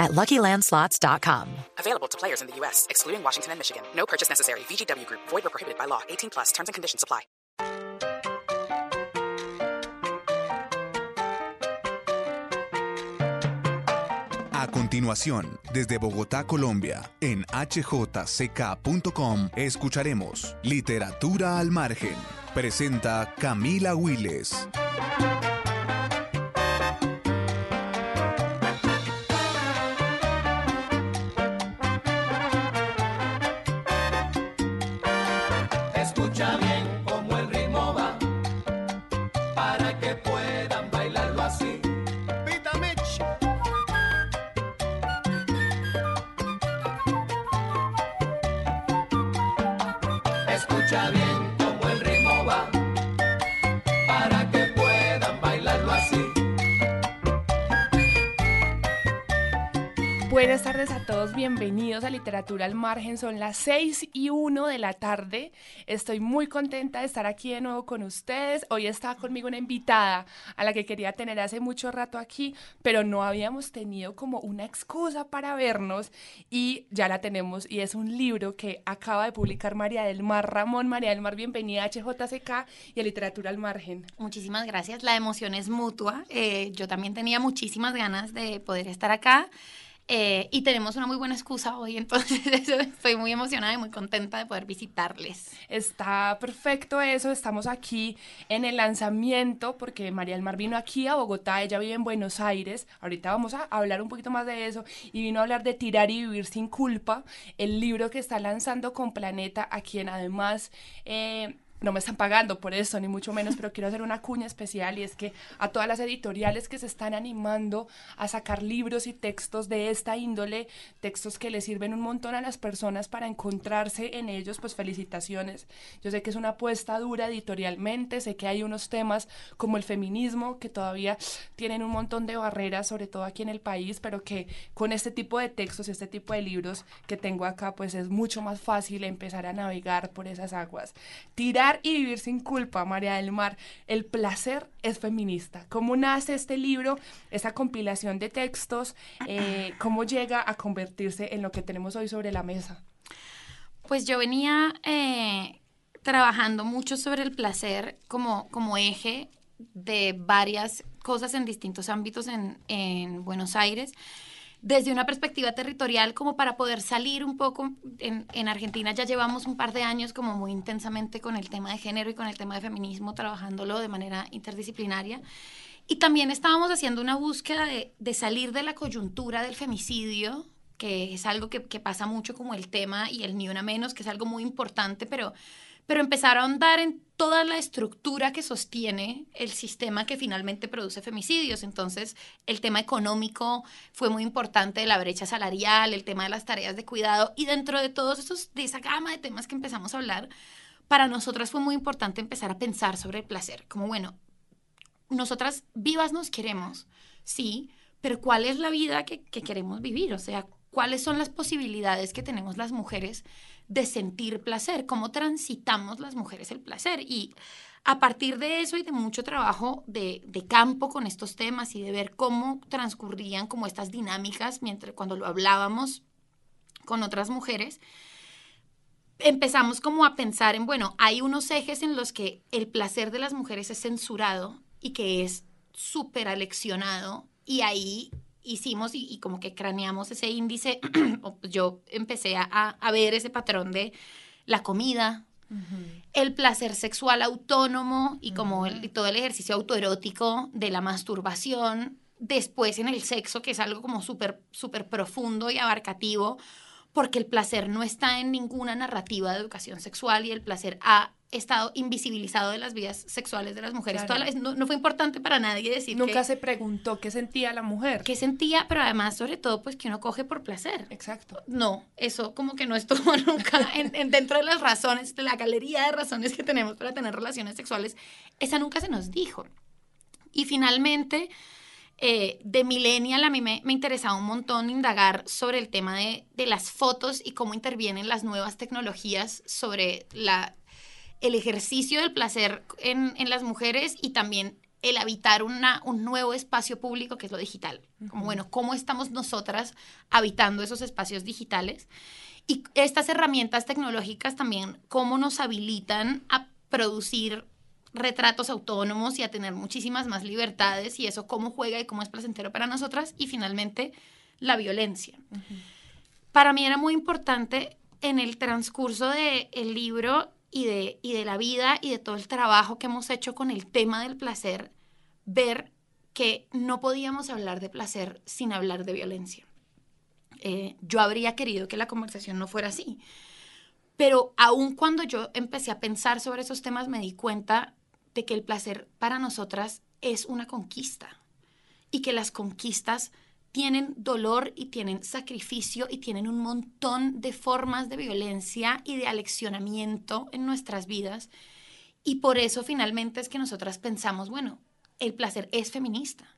at LuckyLandSlots.com. Available to players in the U.S., excluding Washington and Michigan. No purchase necessary. VGW Group. Void or prohibited by law. 18 plus. Terms and conditions apply. A continuación, desde Bogotá, Colombia, en hjck.com, escucharemos Literatura al Margen. Presenta Camila Willes. Todos, bienvenidos a Literatura al Margen. Son las 6 y 1 de la tarde. Estoy muy contenta de estar aquí de nuevo con ustedes. Hoy está conmigo una invitada a la que quería tener hace mucho rato aquí, pero no habíamos tenido como una excusa para vernos y ya la tenemos. Y es un libro que acaba de publicar María del Mar Ramón. María del Mar, bienvenida a HJCK y a Literatura al Margen. Muchísimas gracias. La emoción es mutua. Eh, yo también tenía muchísimas ganas de poder estar acá. Eh, y tenemos una muy buena excusa hoy, entonces estoy muy emocionada y muy contenta de poder visitarles. Está perfecto eso, estamos aquí en el lanzamiento porque María del Mar vino aquí a Bogotá, ella vive en Buenos Aires, ahorita vamos a hablar un poquito más de eso y vino a hablar de Tirar y Vivir sin Culpa, el libro que está lanzando con Planeta, a quien además... eh, no me están pagando por eso, ni mucho menos, pero quiero hacer una cuña especial y es que a todas las editoriales que se están animando a sacar libros y textos de esta índole, textos que le sirven un montón a las personas para encontrarse en ellos, pues felicitaciones. Yo sé que es una apuesta dura editorialmente, sé que hay unos temas como el feminismo que todavía tienen un montón de barreras, sobre todo aquí en el país, pero que con este tipo de textos, este tipo de libros que tengo acá, pues es mucho más fácil empezar a navegar por esas aguas. Tirar y vivir sin culpa, María del Mar. El placer es feminista. ¿Cómo nace este libro, esa compilación de textos? Eh, ¿Cómo llega a convertirse en lo que tenemos hoy sobre la mesa? Pues yo venía eh, trabajando mucho sobre el placer como, como eje de varias cosas en distintos ámbitos en, en Buenos Aires desde una perspectiva territorial como para poder salir un poco. En, en, Argentina ya llevamos un par de años como muy intensamente con el tema de género y con el tema de feminismo, trabajándolo de manera interdisciplinaria. Y también estábamos haciendo una búsqueda de, de salir de la coyuntura del femicidio, que es algo que, que, pasa mucho como el tema y el ni una menos, que es algo muy importante, pero, pero empezar a ahondar en toda la estructura que sostiene el sistema que finalmente produce femicidios. Entonces, el tema económico fue muy importante, la brecha salarial, el tema de las tareas de cuidado, y dentro de todos esos, de esa gama de temas que empezamos a hablar, para nosotras fue muy importante empezar a pensar sobre el placer, como bueno, nosotras vivas nos queremos, sí, pero ¿cuál es la vida que, que queremos vivir? O sea, ¿cuáles son las posibilidades que tenemos las mujeres de sentir placer, cómo transitamos las mujeres el placer. Y a partir de eso y de mucho trabajo de, de, campo con estos temas y de ver cómo transcurrían como estas dinámicas mientras cuando lo hablábamos con otras mujeres, empezamos como a pensar en, bueno, hay unos ejes en los que el placer de las mujeres es censurado y que es súper aleccionado y ahí hicimos y, y, como que craneamos ese índice, yo empecé a, a, ver ese patrón de la comida, uh -huh. el placer sexual autónomo y como uh -huh. el, todo el ejercicio autoerótico de la masturbación, después en el sexo, que es algo como súper, súper profundo y abarcativo, porque el placer no está en ninguna narrativa de educación sexual y el placer ha estado invisibilizado de las vidas sexuales de las mujeres. Claro. Toda la vez no, no fue importante para nadie decir Nunca que, se preguntó qué sentía la mujer. qué sentía, pero además, sobre todo, pues que uno coge por placer. Exacto. No, eso como que no estuvo nunca en, en- dentro de las razones, de la galería de razones que tenemos para tener relaciones sexuales, esa nunca se nos dijo. Y finalmente, eh, de Millennial a mí me, me interesaba un montón indagar sobre el tema de, de las fotos y cómo intervienen las nuevas tecnologías sobre la, el ejercicio del placer en, en las mujeres y también el habitar una, un nuevo espacio público que es lo digital. Como, bueno, ¿cómo estamos nosotras habitando esos espacios digitales? Y estas herramientas tecnológicas también, ¿cómo nos habilitan a producir retratos autónomos y a tener muchísimas más libertades? Y eso, ¿cómo juega y cómo es placentero para nosotras? Y finalmente, la violencia. Para mí era muy importante en el transcurso del libro y de, y de la vida y de todo el trabajo que hemos hecho con el tema del placer, ver que no podíamos hablar de placer sin hablar de violencia. Eh, yo habría querido que la conversación no fuera así. Pero aun cuando yo empecé a pensar sobre esos temas, me di cuenta de que el placer para nosotras es una conquista y que las conquistas tienen dolor y tienen sacrificio y tienen un montón de formas de violencia y de aleccionamiento en nuestras vidas. Y por eso finalmente es que nosotras pensamos, bueno, el placer es feminista.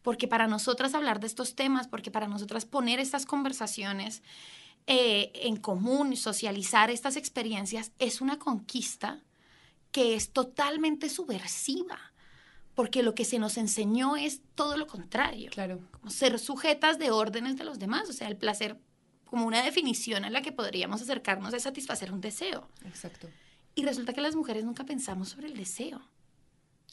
Porque para nosotras hablar de estos temas, porque para nosotras poner estas conversaciones eh, en común, socializar estas experiencias, es una conquista que es totalmente subversiva. Porque lo que se nos enseñó es todo lo contrario Claro. como ser sujetas de órdenes de los demás, o sea, el placer como una definición a la que podríamos acercarnos es satisfacer un deseo. Exacto. Y resulta que las mujeres nunca pensamos sobre el deseo,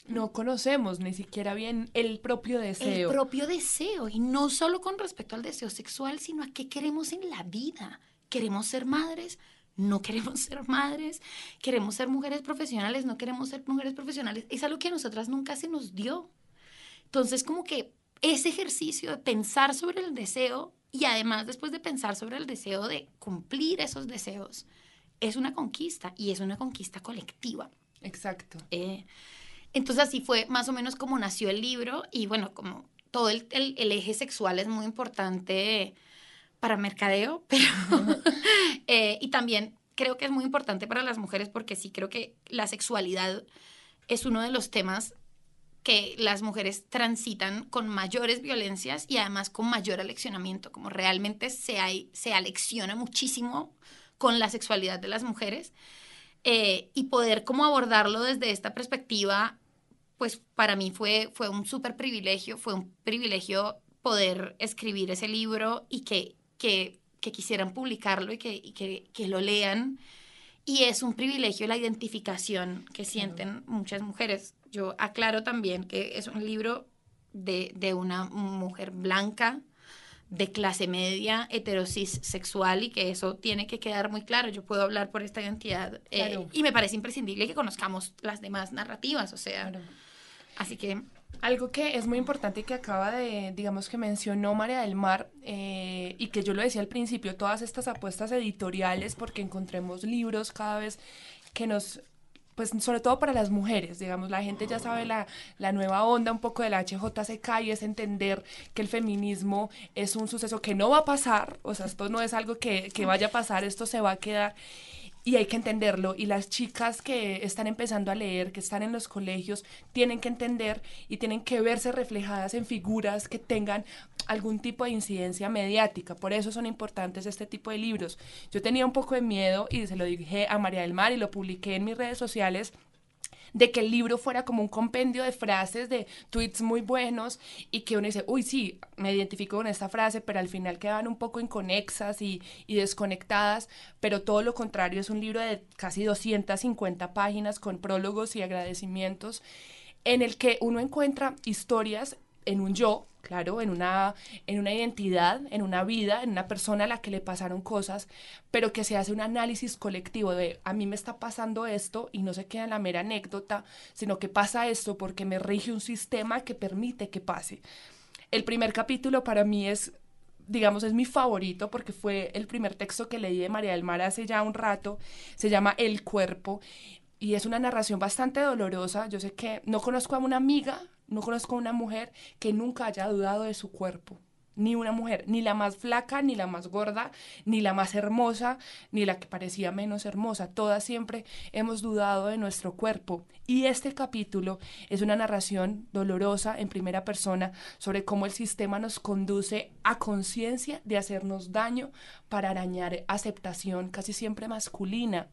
No conocemos ni siquiera bien el propio deseo. el propio deseo, y no solo con respecto al deseo sexual, sino a qué queremos en la vida. ¿Queremos ser madres? No queremos ser madres, queremos ser mujeres profesionales, no queremos ser mujeres profesionales. Es algo que a nosotras nunca se nos dio. Entonces, como que ese ejercicio de pensar sobre el deseo y además después de pensar sobre el deseo de cumplir esos deseos, es una conquista y es una conquista colectiva. Exacto. Eh, entonces así fue más o menos como nació el libro y bueno, como todo el, el- el eje sexual es muy importante para mercadeo, pero eh, y también creo que es muy importante para las mujeres porque sí creo que la sexualidad es uno de los temas que las mujeres transitan con mayores violencias y además con mayor aleccionamiento, como realmente se, se alecciona muchísimo con la sexualidad de las mujeres eh, y poder como abordarlo desde esta perspectiva, pues para mí fue, fue un súper privilegio, fue un privilegio poder escribir ese libro y que, que, que quisieran publicarlo y, que, y que, que lo lean. Y es un privilegio la identificación que sienten muchas mujeres. Yo aclaro también que es un libro de, de una mujer blanca, de clase media, heterosis sexual y que eso tiene que quedar muy claro. Yo puedo hablar por esta identidad eh, Claro. y me parece imprescindible que conozcamos las demás narrativas, o sea, Claro. así que Algo que es muy importante y que acaba de, digamos que mencionó María del Mar, eh, y que yo lo decía al principio, todas estas apuestas editoriales, porque encontremos libros cada vez que nos, pues sobre todo para las mujeres, digamos, la gente ya sabe la, la nueva onda un poco de la HJCK y es entender que el feminismo es un suceso que no va a pasar, o sea, esto no es algo que, que vaya a pasar, esto se va a quedar y hay que entenderlo. Y las chicas que están empezando a leer, que están en los colegios, tienen que entender y tienen que verse reflejadas en figuras que tengan algún tipo de incidencia mediática. Por eso son importantes este tipo de libros. Yo tenía un poco de miedo y se lo dije a María del Mar y lo publiqué en mis redes sociales de que el libro fuera como un compendio de frases, de tweets muy buenos y que uno dice, uy, sí, me identifico con esta frase, pero al final quedan un poco inconexas y, y desconectadas, pero todo lo contrario, es un libro de casi 250 páginas con prólogos y agradecimientos en el que uno encuentra historias en un yo, claro, en una, en una identidad, en una vida, en una persona a la que le pasaron cosas, pero que se hace un análisis colectivo de a mí me está pasando esto y no se queda en la mera anécdota, sino que pasa esto porque me rige un sistema que permite que pase. El primer capítulo para mí es digamos, es mi favorito porque fue el primer texto que leí de María del Mar hace ya un rato. Se llama El cuerpo y es una narración bastante dolorosa. Yo sé que no conozco a una amiga, no conozco una mujer que nunca haya dudado de su cuerpo. Ni una mujer, ni la más flaca, ni la más gorda, ni la más hermosa, ni la que parecía menos hermosa. Todas siempre hemos dudado de nuestro cuerpo. Y este capítulo es una narración dolorosa en primera persona sobre cómo el sistema nos conduce a conciencia de hacernos daño para arañar aceptación casi siempre masculina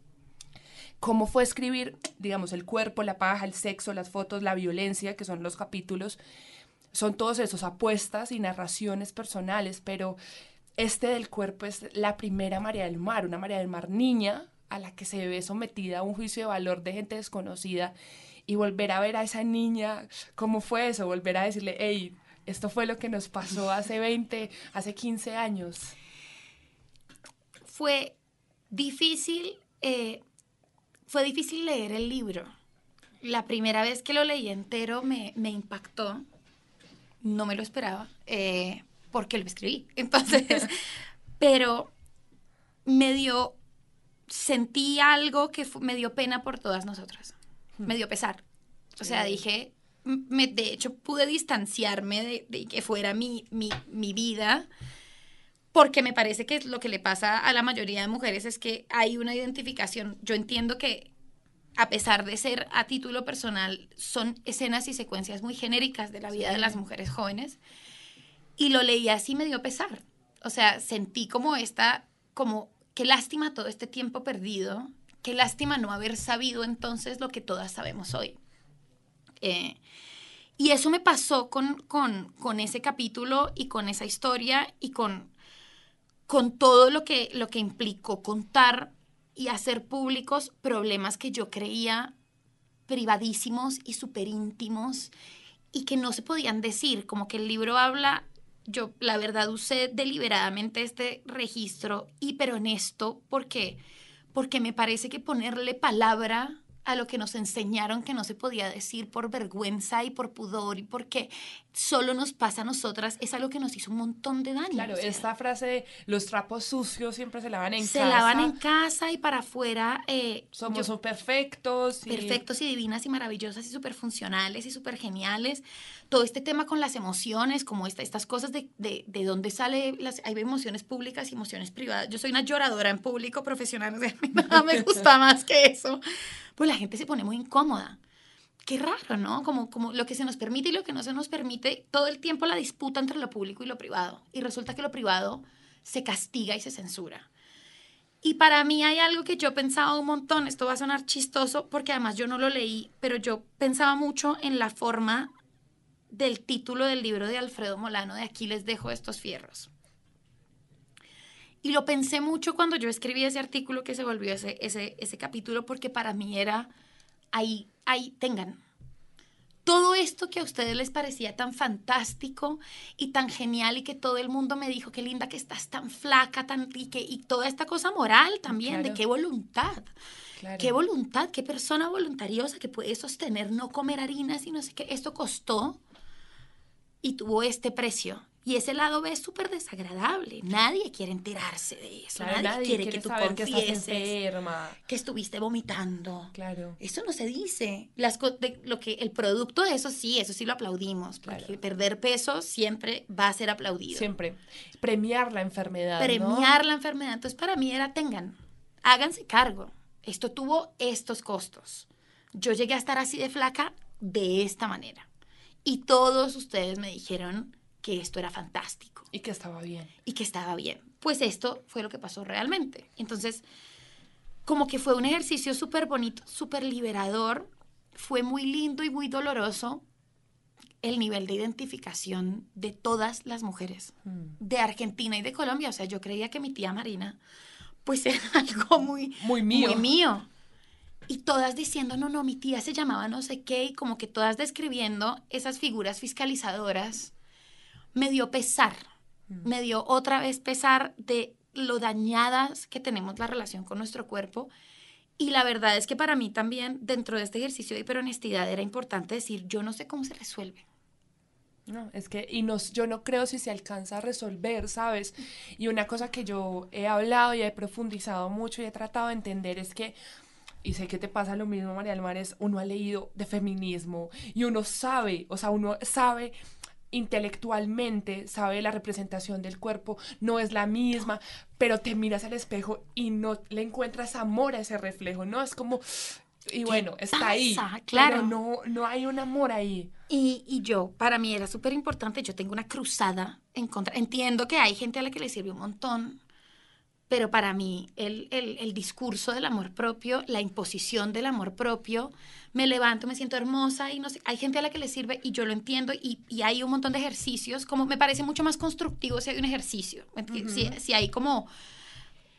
cómo fue escribir, digamos, el cuerpo, la paja, el sexo, las fotos, la violencia, que son los capítulos, son todos esos apuestas y narraciones personales, pero este del cuerpo es la primera María del Mar, una María del Mar niña a la que se ve sometida a un juicio de valor de gente desconocida y volver a ver a esa niña, ¿cómo fue eso? Volver a decirle, hey, esto fue lo que nos pasó hace 20, hace 15 años. Fue difícil eh, fue difícil leer el libro. La primera vez que lo leí entero me, impactó. No me lo esperaba, eh, porque lo escribí. Entonces, pero me dio, sentí algo que me dio pena por todas nosotras. Hmm. Me dio pesar. O sea, dije, me, de hecho pude distanciarme de, de que fuera mi, mi, mi, vida, porque me parece que lo que le pasa a la mayoría de mujeres es que hay una identificación. Yo entiendo que a pesar de ser a título personal, son escenas y secuencias muy genéricas de la vida de las mujeres jóvenes. Y lo leí así me dio pesar. O sea, sentí como esta, como qué lástima todo este tiempo perdido, qué lástima no haber sabido entonces lo que todas sabemos hoy. Eh, y eso me pasó con, con, con, ese capítulo y con esa historia y con con todo lo que, lo que implicó contar y hacer públicos problemas que yo creía privadísimos y súper íntimos y que no se podían decir, como que el libro habla, yo la verdad usé deliberadamente este registro hiper honesto porque porque me parece que ponerle palabra a lo que nos enseñaron que no se podía decir por vergüenza y por pudor y porque solo nos pasa a nosotras es algo que nos hizo un montón de daño. Claro, esta frase de los trapos sucios siempre se lavan en casa. Se lavan en casa y para afuera. Eh, Somos perfectos. Y... Perfectos y divinas y maravillosas y súper funcionales y súper geniales. Todo este tema con las emociones, como esta, estas cosas de, de, de dónde sale, las, hay emociones públicas y emociones privadas. Yo soy una lloradora en público profesional, o sea, nada me gusta más que eso. Pues la gente se pone muy incómoda qué raro, ¿no? Como, como lo que se nos permite y lo que no se nos permite, todo el tiempo la disputa entre lo público y lo privado. Y resulta que lo privado se castiga y se censura. Y para mí hay algo que yo pensaba un montón, esto va a sonar chistoso porque además yo no lo leí, pero yo pensaba mucho en la forma del título del libro de Alfredo Molano, de Aquí les dejo estos fierros. Y lo pensé mucho cuando yo escribí ese artículo que se volvió ese, ese, ese capítulo, porque para mí era ahí, ahí tengan. Todo esto que a ustedes les parecía tan fantástico y tan genial y que todo el mundo me dijo, qué linda que estás tan flaca, tan rica y toda esta cosa moral también, de qué voluntad. Qué voluntad, qué persona voluntariosa que puede sostener no comer harinas y no sé qué. Esto costó y tuvo este precio. Y ese lado B es súper desagradable. Nadie quiere enterarse de eso. nadie, quiere, que tú confieses que, que, estuviste vomitando. Claro. Eso no se dice. Las lo que el producto de eso sí, eso sí lo aplaudimos. Porque perder peso siempre va a ser aplaudido. Siempre. Premiar la enfermedad. Premiar la enfermedad. Entonces, para mí era tengan, háganse cargo. Esto tuvo estos costos. Yo llegué a estar así de flaca de esta manera. Y todos ustedes me dijeron que esto era fantástico. Y que estaba bien. Y que estaba bien. Pues esto fue lo que pasó realmente. Entonces, como que fue un ejercicio súper bonito, súper liberador. Fue muy lindo y muy doloroso el nivel de identificación de todas las mujeres mm. de Argentina y de Colombia. O sea, yo creía que mi tía Marina, pues era algo muy, muy mío. Muy mío. Y todas diciendo, no, no, mi tía se llamaba no sé qué, y como que todas describiendo esas figuras fiscalizadoras me dio pesar, mm. me dio otra vez pesar de lo dañadas que tenemos la relación con nuestro cuerpo. Y la verdad es que para mí también, dentro de este ejercicio de hiperhonestidad, era importante decir, yo no sé cómo se resuelve. No, es que, y nos, yo no creo si se alcanza a resolver, ¿sabes? Y una cosa que yo he hablado y he profundizado mucho y he tratado de entender es que, y sé que te pasa lo mismo, María del Mar, es uno ha leído de feminismo y uno sabe, o sea, uno sabe intelectualmente, sabe la representación del cuerpo, no es la misma, pero te miras al espejo y no le encuentras amor a ese reflejo, ¿no? Es como, y bueno, está ahí, Claro. pero no, no hay un amor ahí. Y, y yo, para mí era súper importante, yo tengo una cruzada en contra. Entiendo que hay gente a la que le sirve un montón, pero para mí el, el, el discurso del amor propio, la imposición del amor propio, me levanto, me siento hermosa y no sé, hay gente a la que le sirve y yo lo entiendo y, y hay un montón de ejercicios, como me parece mucho más constructivo si hay un ejercicio, si, si hay como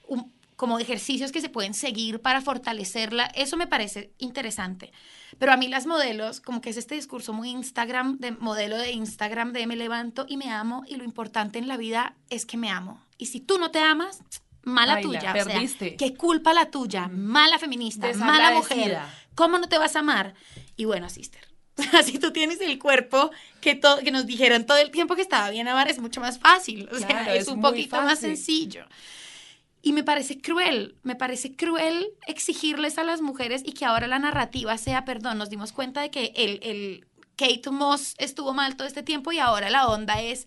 un- como ejercicios que se pueden seguir para fortalecerla, eso me parece interesante. Pero a mí las modelos, como que es este discurso muy Instagram, de modelo de Instagram, de me levanto y me amo, y lo importante en la vida es que me amo. Y si tú no te amas, mala Baila, tuya. O sea, perdiste. qué culpa la tuya, mala feminista, mala mujer. ¿Cómo no te vas a amar? Y bueno, sister. Así tú tienes el cuerpo que, todo, que nos dijeron todo el tiempo que estaba bien amar es mucho más fácil. O sea, Claro, es, es un poquito más sencillo. Y me parece cruel, me parece cruel exigirles a las mujeres y que ahora la narrativa sea, perdón, nos dimos cuenta de que el, el Kate Moss estuvo mal todo este tiempo y ahora la onda es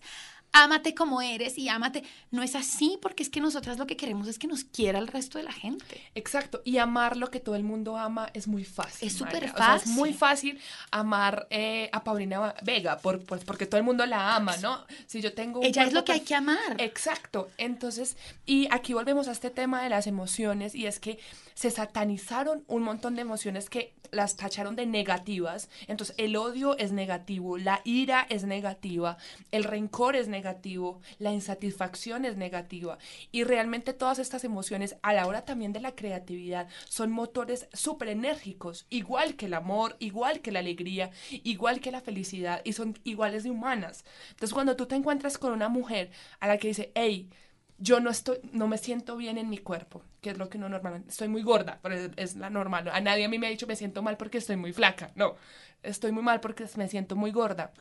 ámate como eres y ámate. No es así porque es que nosotras lo que queremos es que nos quiera el resto de la gente. Exacto, y amar lo que todo el mundo ama es muy fácil. Es súper. O sea, es fácil. muy fácil amar eh, a Paulina Vega, por, pues, porque todo el mundo la ama, ¿no? Si yo tengo un Ella es lo que hay que amar. Exacto, entonces, y aquí volvemos a este tema de las emociones, y es que se satanizaron un montón de emociones que las tacharon de negativas. Entonces, el odio es negativo, la ira es negativa, el rencor es negativo, la insatisfacción es negativa. Y realmente todas estas emociones, a la hora también de la creatividad, son motores súper enérgicos, igual que el amor, igual que la alegría, igual que la felicidad, y son iguales de humanas. Entonces, cuando tú te encuentras con una mujer a la que dice, hey, yo no estoy, no me siento bien en mi cuerpo, que es lo que uno normalmente, estoy muy gorda, pero es, la normal. A nadie a mí me ha dicho me siento mal porque estoy muy flaca, no, estoy muy mal porque me siento muy gorda.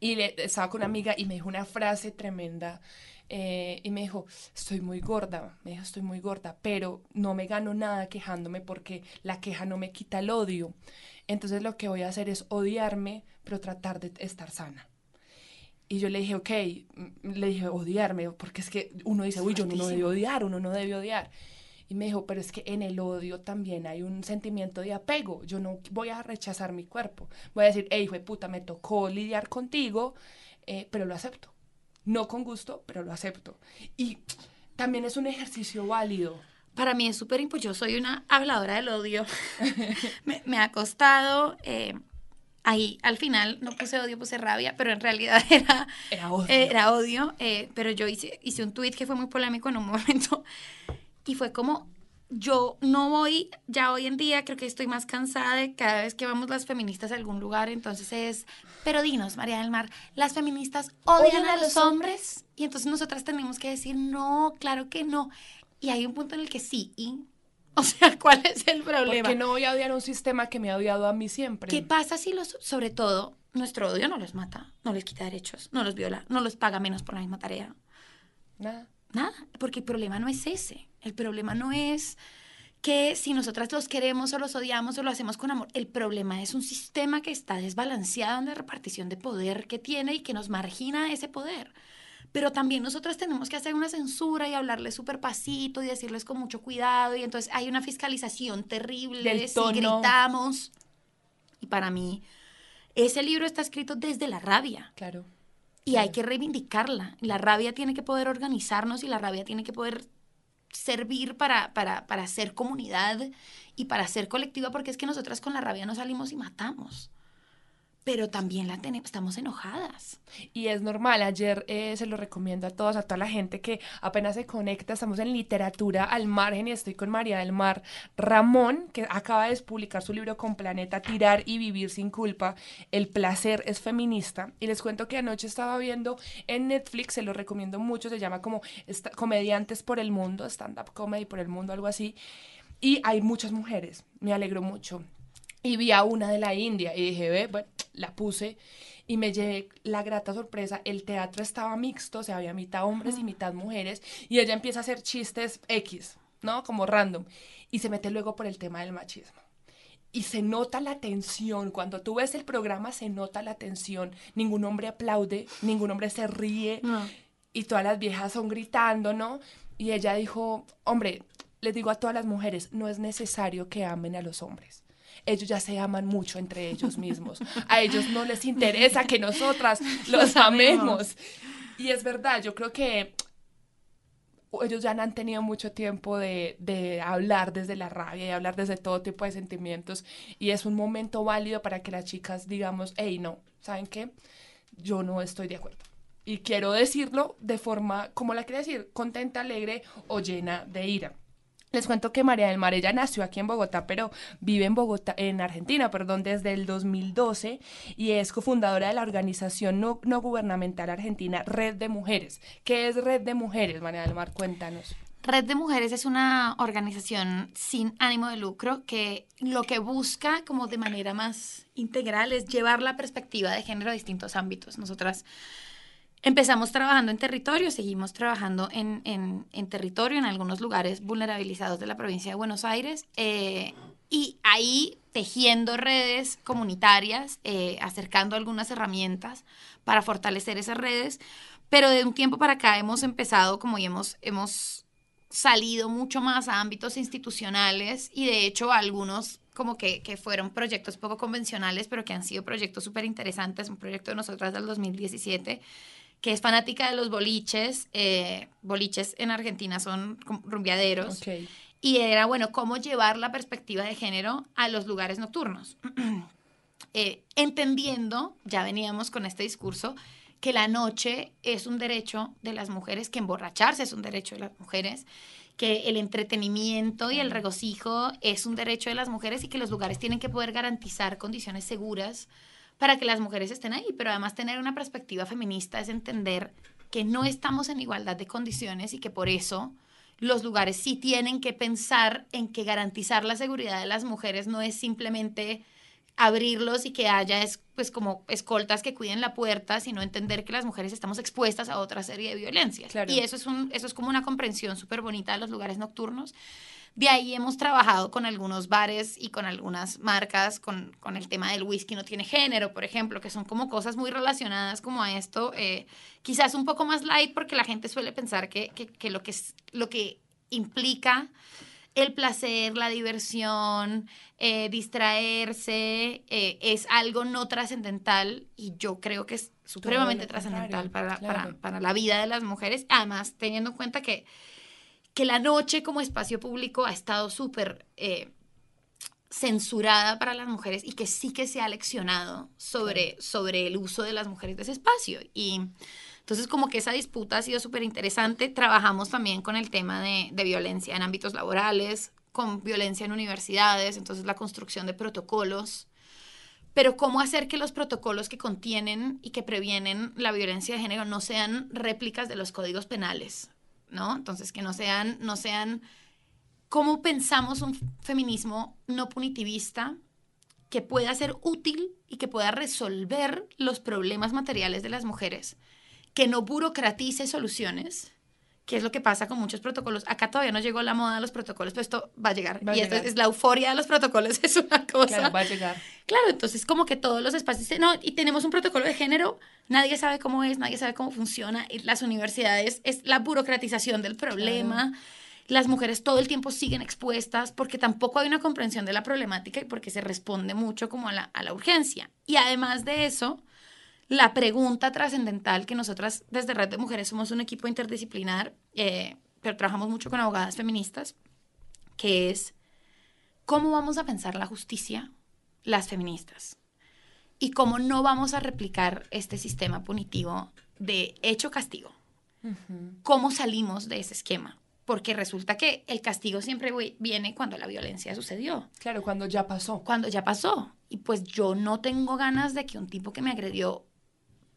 Y le, estaba con una amiga y me dijo una frase tremenda eh, y me dijo, estoy muy gorda, me dijo, estoy muy gorda, pero no me gano nada quejándome porque la queja no me quita el odio. Entonces lo que voy a hacer es odiarme, pero tratar de estar sana. Y yo le dije, ok, mm, le dije odiarme, porque es que uno dice, uy, yo no debe odiar, uno no debe odiar. Y me dijo, pero es que en el odio también hay un sentimiento de apego. Yo no voy a rechazar mi cuerpo. Voy a decir, hey, fue puta, me tocó lidiar contigo, eh, pero lo acepto. No con gusto, pero lo acepto. Y también es un ejercicio válido. Para mí es súper importante. Yo soy una habladora del odio. me, me ha costado. eh, ahí al final no puse odio, puse rabia, pero en realidad era, Era odio. eh, era odio, eh, pero yo hice, hice un tweet que fue muy polémico en un momento y fue como. Yo no voy, ya hoy en día creo que estoy más cansada de cada vez que vamos las feministas a algún lugar, entonces es, pero dinos, María del Mar, las feministas odian, a, los hombres y entonces nosotras tenemos que decir, no, claro que no. Y hay un punto en el que sí, y, o sea, ¿cuál es el problema? Porque no voy a odiar un sistema que me ha odiado a mí siempre. ¿Qué pasa si los, sobre todo, nuestro odio no los mata, no les quita derechos, no los viola, no los paga menos por la misma tarea? Nada. Nada, porque el problema no es ese. El problema no es que si nosotras los queremos o los odiamos o lo hacemos con amor, el problema es un sistema que está desbalanceado en la repartición de poder que tiene y que nos margina ese poder. Pero también nosotras tenemos que hacer una censura y hablarles súper pasito y decirles con mucho cuidado. Y entonces hay una fiscalización terrible Del si gritamos. Y para mí, ese libro está escrito desde la rabia. Claro. Y hay que reivindicarla. La rabia tiene que poder organizarnos y la rabia tiene que poder servir para, para, para ser comunidad y para ser colectiva, porque es que nosotras con la rabia no salimos y matamos. Pero también la tenemos, estamos enojadas. Y es normal, ayer eh, se lo recomiendo a todos, a toda la gente que apenas se conecta, estamos en literatura al margen y estoy con María del Mar Ramón, que acaba de publicar su libro con Planeta Tirar y Vivir sin Culpa, El placer es feminista. Y les cuento que anoche estaba viendo en Netflix, se lo recomiendo mucho, se llama como Comediantes por el Mundo, Stand Up Comedy por el Mundo, algo así. Y hay muchas mujeres, me alegro mucho. Y vi a una de la India y dije, ve, bueno, la puse y me llevé la grata sorpresa. El teatro estaba mixto, o sea, había mitad hombres y mitad mujeres. Y ella empieza a hacer chistes X, ¿no? Como random. Y se mete luego por el tema del machismo. Y se nota la tensión. Cuando tú ves el programa, se nota la tensión. Ningún hombre aplaude, ningún hombre se ríe. Y todas las viejas son gritando, ¿no? Y ella dijo, hombre, les digo a todas las mujeres, no es necesario que amen a los hombres. Ellos ya se aman mucho entre ellos mismos. A ellos no les interesa que nosotras los amemos. Y es verdad, yo creo que ellos ya han tenido mucho tiempo de, de, hablar desde la rabia y hablar desde todo tipo de sentimientos y es un momento válido para que las chicas digamos, hey, no, ¿saben qué? Yo no estoy de acuerdo. Y quiero decirlo de forma, como la quiero decir, contenta, alegre o llena de ira. Les cuento que María del Mar, ella nació aquí en Bogotá, pero vive en Bogotá, en Argentina, perdón, desde el 2012 y es cofundadora de la organización no, no gubernamental argentina Red de Mujeres. ¿Qué es Red de Mujeres, María del Mar? Cuéntanos. Red de Mujeres es una organización sin ánimo de lucro que lo que busca como de manera más integral es llevar la perspectiva de género a distintos ámbitos. Nosotras Empezamos trabajando en territorio, seguimos trabajando en, en, territorio en algunos lugares vulnerabilizados de la provincia de Buenos Aires eh, y ahí tejiendo redes comunitarias, eh, acercando algunas herramientas para fortalecer esas redes, pero de un tiempo para acá hemos empezado como y hemos, hemos salido mucho más a ámbitos institucionales y de hecho algunos como que, que, fueron proyectos poco convencionales, pero que han sido proyectos súper interesantes. Un proyecto de nosotras del 2017 que es fanática de los boliches. Eh, boliches en Argentina son rumbeaderos. Y era, bueno, cómo llevar la perspectiva de género a los lugares nocturnos. Eh, entendiendo, ya veníamos con este discurso, que la noche es un derecho de las mujeres, que emborracharse es un derecho de las mujeres, que el entretenimiento y el regocijo es un derecho de las mujeres y que los lugares tienen que poder garantizar condiciones seguras para que las mujeres estén ahí, pero además tener una perspectiva feminista es entender que no estamos en igualdad de condiciones y que por eso los lugares sí tienen que pensar en que garantizar la seguridad de las mujeres no es simplemente abrirlos y que haya es, pues como escoltas que cuiden la puerta, sino entender que las mujeres estamos expuestas a otra serie de violencias. Y eso es, un, eso es como una comprensión súper bonita de los lugares nocturnos de ahí hemos trabajado con algunos bares y con algunas marcas con, con, el tema del whisky no tiene género, por ejemplo, que son como cosas muy relacionadas como a esto, eh, quizás un poco más light porque la gente suele pensar que, que, que, lo, que es, lo que implica el placer, la diversión, eh, distraerse, eh, es algo no trascendental y yo creo que es supremamente trascendental para, para, para la vida de las mujeres, además teniendo en cuenta que que la noche como espacio público ha estado súper eh, censurada para las mujeres y que sí que se ha leccionado sobre, sobre el uso de las mujeres de ese espacio. Y entonces como que esa disputa ha sido súper interesante. Trabajamos también con el tema de, de violencia en ámbitos laborales, con violencia en universidades, entonces la construcción de protocolos pero cómo hacer que los protocolos que contienen y que previenen la violencia de género no sean réplicas de los códigos penales, ¿no? Entonces, que no sean, no sean, ¿cómo pensamos un feminismo no punitivista que pueda ser útil y que pueda resolver los problemas materiales de las mujeres, que no burocratice soluciones, que es lo que pasa con muchos protocolos. Acá todavía no llegó la moda de los protocolos, pero esto va a llegar. y esto es la euforia de los protocolos, es una cosa. Claro, va a llegar. Claro, entonces como que todos los espacios, no, y tenemos un protocolo de género, nadie sabe cómo es, nadie sabe cómo funciona, y las universidades es la burocratización del problema. Las mujeres todo el tiempo siguen expuestas porque tampoco hay una comprensión de la problemática y porque se responde mucho como a la, a la urgencia. Y además de eso, la pregunta trascendental que nosotras desde Red de Mujeres somos un equipo interdisciplinar, eh, pero trabajamos mucho con abogadas feministas, que es cómo vamos a pensar la justicia las feministas y cómo no vamos a replicar este sistema punitivo de hecho-castigo. ¿Cómo salimos de ese esquema? Porque resulta que el castigo siempre viene cuando la violencia sucedió. Claro, cuando ya pasó. Cuando ya pasó. Y pues yo no tengo ganas de que un tipo que me agredió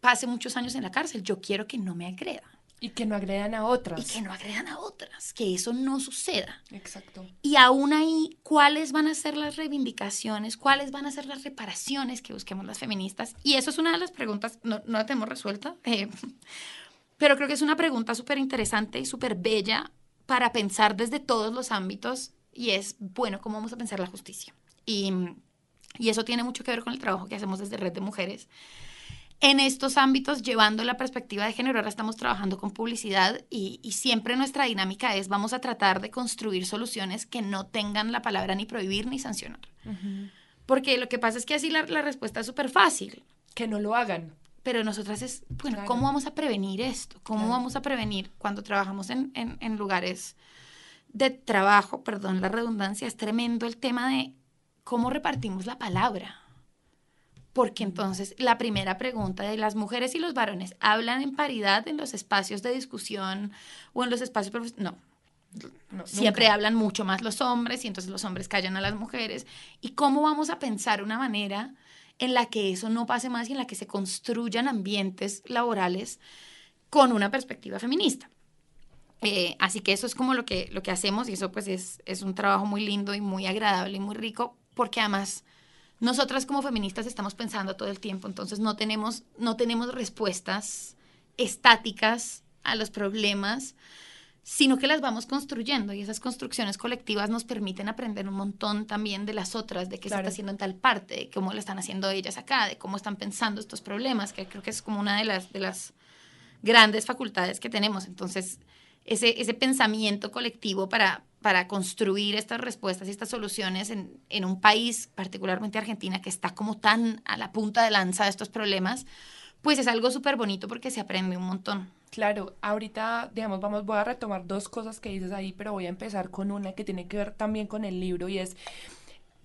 pase muchos años en la cárcel. Yo quiero que no me agreda. Y que no agredan a otras. y que no agredan a otras, que eso no suceda. Exacto. Y aún ahí, ¿cuáles van a ser las reivindicaciones? ¿Cuáles van a ser las reparaciones que busquemos las feministas? Y eso es una de las preguntas, no, no la tenemos resuelta, eh, pero creo que es una pregunta súper interesante y súper bella para pensar desde todos los ámbitos y es, bueno, ¿cómo vamos a pensar la justicia? Y, y eso tiene mucho que ver con el trabajo que hacemos desde Red de Mujeres. En estos ámbitos, llevando la perspectiva de género, ahora estamos trabajando con publicidad y, y siempre nuestra dinámica es vamos a tratar de construir soluciones que no tengan la palabra ni prohibir ni sancionar. Porque lo que pasa es que así la, la respuesta es súper fácil. Que no lo hagan. Pero nosotras es, bueno, Claro. ¿cómo vamos a prevenir esto? ¿Cómo Claro. vamos a prevenir cuando trabajamos en, en- en lugares de trabajo? Perdón la redundancia, es tremendo el tema de cómo repartimos la palabra. Porque entonces la primera pregunta de las mujeres y los varones, ¿hablan en paridad en los espacios de discusión o en los espacios profes- No, No, Siempre nunca. hablan mucho más los hombres y entonces los hombres callan a las mujeres. ¿Y cómo vamos a pensar una manera en la que eso no pase más y en la que se construyan ambientes laborales con una perspectiva feminista? Eh, así que eso es como lo que, lo que hacemos y eso pues es, es un trabajo muy lindo y muy agradable y muy rico porque además nosotras como feministas estamos pensando todo el tiempo, entonces no tenemos, no tenemos respuestas estáticas a los problemas, sino que las vamos construyendo y esas construcciones colectivas nos permiten aprender un montón también de las otras, de qué se está haciendo en tal parte, de cómo lo están haciendo ellas acá, de cómo están pensando estos problemas, que creo que es como una de las, de las grandes facultades que tenemos. Entonces, ese, ese pensamiento colectivo para, para construir estas respuestas y estas soluciones en, en un país, particularmente Argentina, que está como tan a la punta de lanza de estos problemas, pues es algo súper bonito porque se aprende un montón. Claro, ahorita, digamos, vamos, voy a retomar dos cosas que dices ahí, pero voy a empezar con una que tiene que ver también con el libro y es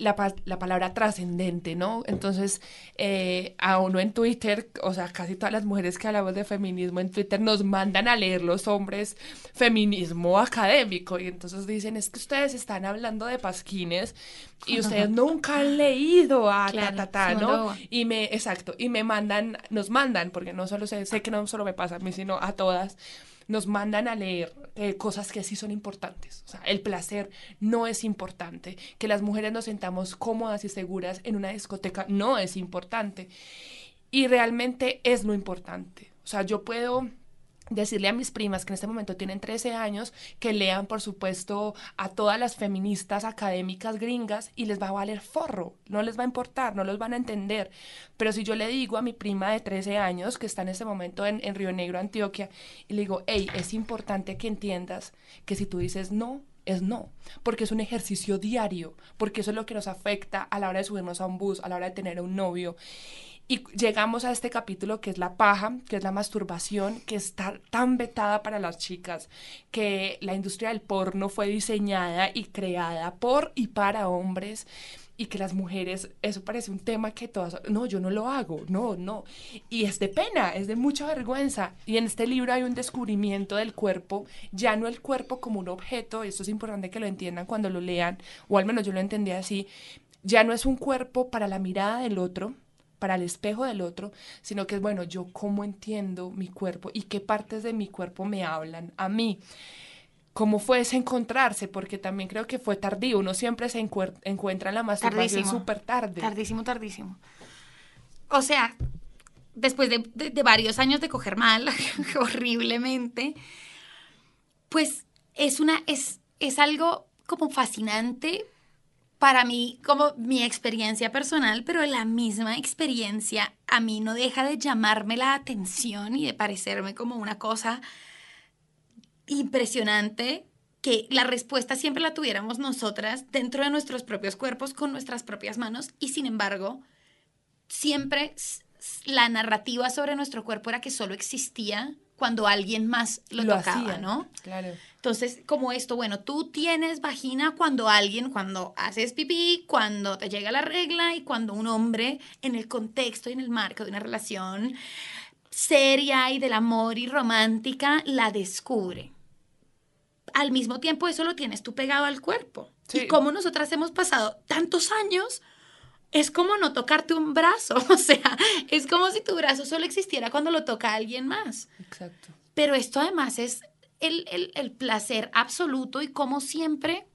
la, pa- la palabra trascendente, ¿no? Entonces, eh, a uno en Twitter, o sea, casi todas las mujeres que hablamos de feminismo en Twitter nos mandan a leer los hombres feminismo académico y entonces dicen, es que ustedes están hablando de pasquines y ustedes nunca han leído a Claro, ta, ¿no? Y me, exacto, y me mandan, nos mandan, porque no solo sé, sé que no solo me pasa a mí, sino a todas, nos mandan a leer eh, cosas que sí son importantes. O sea, el placer no es importante. Que las mujeres nos sentamos cómodas y seguras en una discoteca no es importante. Y realmente es lo importante. O sea, yo puedo decirle a mis primas que en este momento tienen 13 años que lean, por supuesto, a todas las feministas académicas gringas y les va a valer forro, no les va a importar, no los van a entender. Pero si yo le digo a mi prima de 13 años que está en este momento en, en Río Negro, Antioquia, y le digo, hey, es importante que entiendas que si tú dices no, es no, porque es un ejercicio diario, porque eso es lo que nos afecta a la hora de subirnos a un bus, a la hora de tener un novio. Y llegamos a este capítulo que es la paja, que es la masturbación, que está tan vetada para las chicas, que la industria del porno fue diseñada y creada por y para hombres y que las mujeres, eso parece un tema que todas, no, yo no lo hago, no, no. Y es de pena, es de mucha vergüenza. Y en este libro hay un descubrimiento del cuerpo, ya no el cuerpo como un objeto, esto es importante que lo entiendan cuando lo lean, o al menos yo lo entendí así, ya no es un cuerpo para la mirada del otro, para el espejo del otro, sino que es, bueno, yo cómo entiendo mi cuerpo y qué partes de mi cuerpo me hablan a mí. ¿Cómo fue ese encontrarse? Porque también creo que fue tardío. Uno siempre se encuentra en la masturbación súper tarde. Tardísimo, tardísimo. O sea, después de, de- de varios años de coger mal, horriblemente, pues es una, es, es algo como fascinante para mí, como mi experiencia personal, pero la misma experiencia a mí no deja de llamarme la atención y de parecerme como una cosa impresionante que la respuesta siempre la tuviéramos nosotras dentro de nuestros propios cuerpos, con nuestras propias manos, y sin embargo, siempre la narrativa sobre nuestro cuerpo era que solo existía cuando alguien más lo, tocaba, hacía, ¿no? Claro. Entonces, como esto, bueno, tú tienes vagina cuando alguien, cuando haces pipí, cuando te llega la regla y cuando un hombre en el contexto y en el marco de una relación seria y del amor y romántica la descubre. Al mismo tiempo eso lo tienes tú pegado al cuerpo. Sí. Y como nosotras hemos pasado tantos años, es como no tocarte un brazo, o sea, es como si tu brazo solo existiera cuando lo toca alguien más Exacto. Pero esto además es el, el- placer absoluto y como siempre,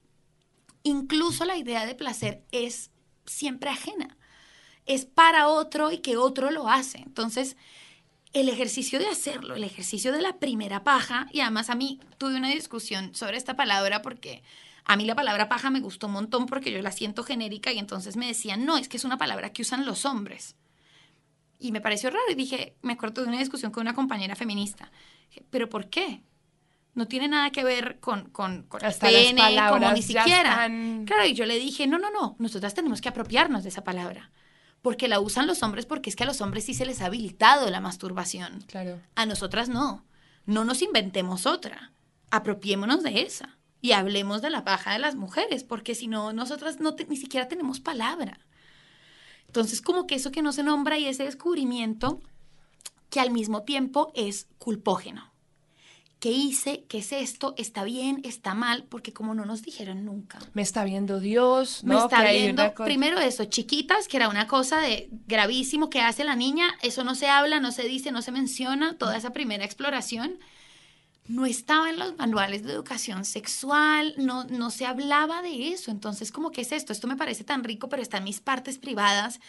incluso la idea de placer es siempre ajena. Es para otro y que otro lo hace. Entonces, el ejercicio de hacerlo, el ejercicio de la primera paja, y además a mí tuve una discusión sobre esta palabra porque a mí la palabra paja me gustó un montón porque yo la siento genérica y entonces me decían, no, es que es una palabra que usan los hombres. Y me pareció raro y dije, me acuerdo de una discusión con una compañera feminista. ¿Pero por qué? No tiene nada que ver con, con, con el como ni siquiera. están- Claro, y yo le dije, no, no, no, nosotras tenemos que apropiarnos de esa palabra. Porque la usan los hombres porque es que a los hombres sí se les ha habilitado la masturbación. Claro. A nosotras no. No nos inventemos otra. Apropiémonos de esa. Y hablemos de la paja de las mujeres, porque si no, nosotras no te- ni siquiera tenemos palabra. Entonces, como que eso que no se nombra y ese descubrimiento que al mismo tiempo es culpógeno. ¿Qué hice? ¿Qué es esto? ¿Está bien? ¿Está mal? Porque como no nos dijeron nunca. Me está viendo Dios, Me ¿no? está Que hay viendo, primero eso, chiquitas, que era una cosa de gravísimo que hace la niña, eso no se habla, no se dice, no se menciona, toda esa primera exploración no estaba en los manuales de educación sexual, no, no se hablaba de eso. Entonces, ¿cómo que es esto? Esto me parece tan rico, pero está en mis partes privadas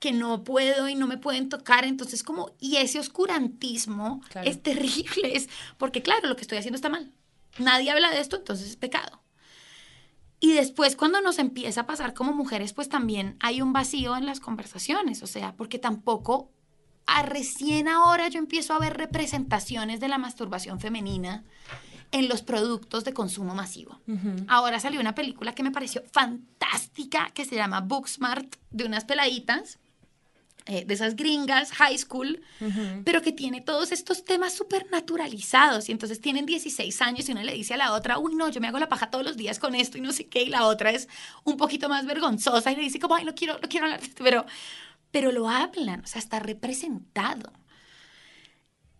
que no puedo y no me pueden tocar. Entonces, como, y ese oscurantismo Claro. es terrible, es porque claro, lo que estoy haciendo está mal. Nadie habla de esto, entonces es pecado. Y después cuando nos empieza a pasar como mujeres, pues también hay un vacío en las conversaciones, o sea, porque tampoco a recién ahora yo empiezo a ver representaciones de la masturbación femenina en los productos de consumo masivo. Ahora salió una película que me pareció fantástica que se llama Booksmart de unas peladitas eh, de esas gringas, high school, pero que tiene todos estos temas súper naturalizados. Y entonces tienen 16 años y una le dice a la otra, uy, no, yo me hago la paja todos los días con esto y no sé qué. Y la otra es un poquito más vergonzosa y le dice como, ay, no quiero, no quiero hablar de esto, pero, pero lo hablan, o sea, está representado.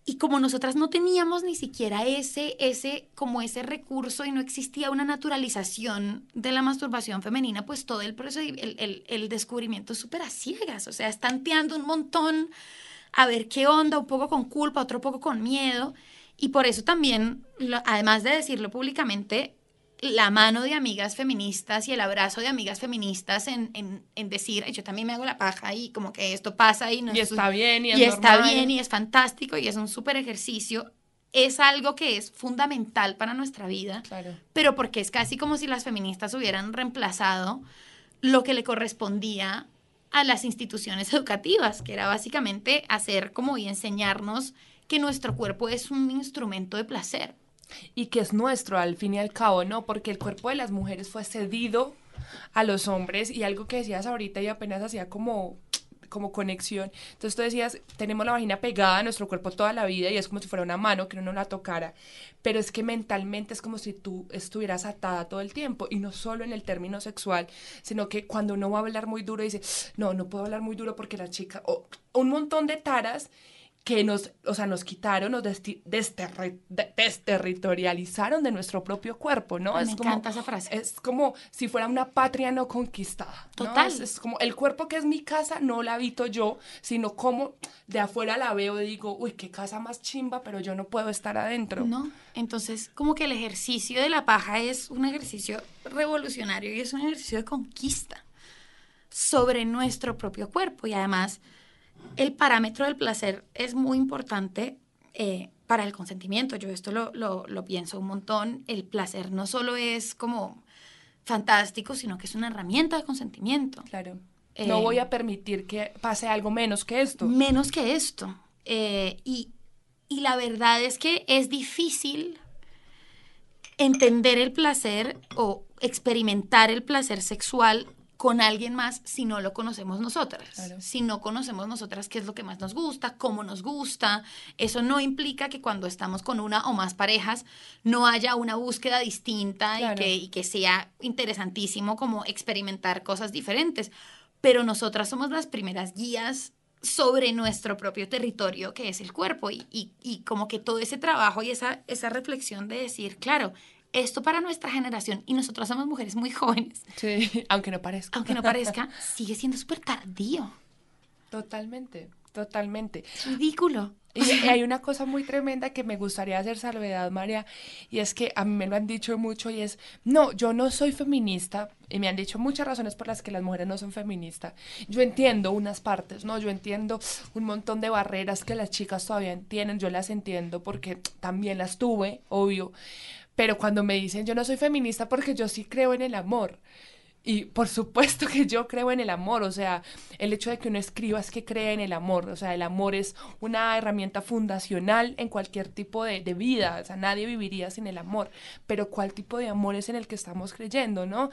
Y como nosotras no teníamos ni siquiera ese, ese, como ese recurso y no existía una naturalización de la masturbación femenina, pues todo el proceso, el, el, el descubrimiento es súper a ciegas, o sea, es tanteando un montón a ver qué onda, un poco con culpa, otro poco con miedo. Y por eso también, además de decirlo públicamente, la mano de amigas feministas y el abrazo de amigas feministas en, en, en decir, "Ay, yo también me hago la paja y como que esto pasa y no Y es- está bien, y es está bien y es fantástico y es un súper ejercicio, es algo que es fundamental para nuestra vida, Claro. pero porque es casi como si las feministas hubieran reemplazado lo que le correspondía a las instituciones educativas, que era básicamente hacer como y enseñarnos que nuestro cuerpo es un instrumento de placer. Y que es nuestro al fin y al cabo, ¿no? Porque el cuerpo de las mujeres fue cedido a los hombres y algo que decías ahorita y apenas hacía como como conexión. Entonces tú decías, tenemos la vagina pegada a nuestro cuerpo toda la vida y es como si fuera una mano que uno no la tocara, pero es que mentalmente es como si tú estuvieras atada todo el tiempo y no solo en el término sexual, sino que cuando uno va a hablar muy duro dice, no, no puedo hablar muy duro porque la chica, o un montón de taras que nos, o sea, nos quitaron, nos desterri- de- desterritorializaron de nuestro propio cuerpo, ¿no? Me encanta esa frase. Es como si fuera una patria no conquistada. ¿no? Total. Es, es como el cuerpo que es mi casa no la habito yo, sino como de afuera la veo y digo, uy, qué casa más chimba, pero yo no puedo estar adentro. ¿No? Entonces, como que el ejercicio de la paja es un ejercicio revolucionario y es un ejercicio de conquista sobre nuestro propio cuerpo. Y además, el parámetro del placer es muy importante eh, para el consentimiento. Yo esto lo, lo- lo pienso un montón. El placer no solo es como fantástico, sino que es una herramienta de consentimiento. Claro. Eh, no voy a permitir que pase algo menos que esto. Menos que esto. Eh, y, y la verdad es que es difícil entender el placer o experimentar el placer sexual con alguien más si no lo conocemos nosotras. Claro. Si no conocemos nosotras qué es lo que más nos gusta, cómo nos gusta. Eso no implica que cuando estamos con una o más parejas no haya una búsqueda distinta Claro. y, que, y que sea interesantísimo como experimentar cosas diferentes. Pero nosotras somos las primeras guías sobre nuestro propio territorio, que es el cuerpo, y, y- y como que todo ese trabajo y esa, esa reflexión de decir, claro, esto para nuestra generación, y nosotras somos mujeres muy jóvenes, Sí, aunque no parezca. aunque no parezca, sigue siendo súper tardío. Totalmente, totalmente. Es ridículo. Y hay una cosa muy tremenda que me gustaría hacer salvedad, María, y es que a mí me lo han dicho mucho y es, no, yo no soy feminista, y me han dicho muchas razones por las que las mujeres no son feministas. Yo entiendo unas partes, ¿no? Yo entiendo un montón de barreras que las chicas todavía tienen, yo las entiendo porque también las tuve, obvio, pero cuando me dicen yo no soy feminista porque yo sí creo en el amor, y por supuesto que yo creo en el amor, o sea, el hecho de que uno escriba es que cree en el amor, o sea, el amor es una herramienta fundacional en cualquier tipo de, de, vida, o sea, nadie viviría sin el amor, pero ¿cuál tipo de amor es en el que estamos creyendo, no?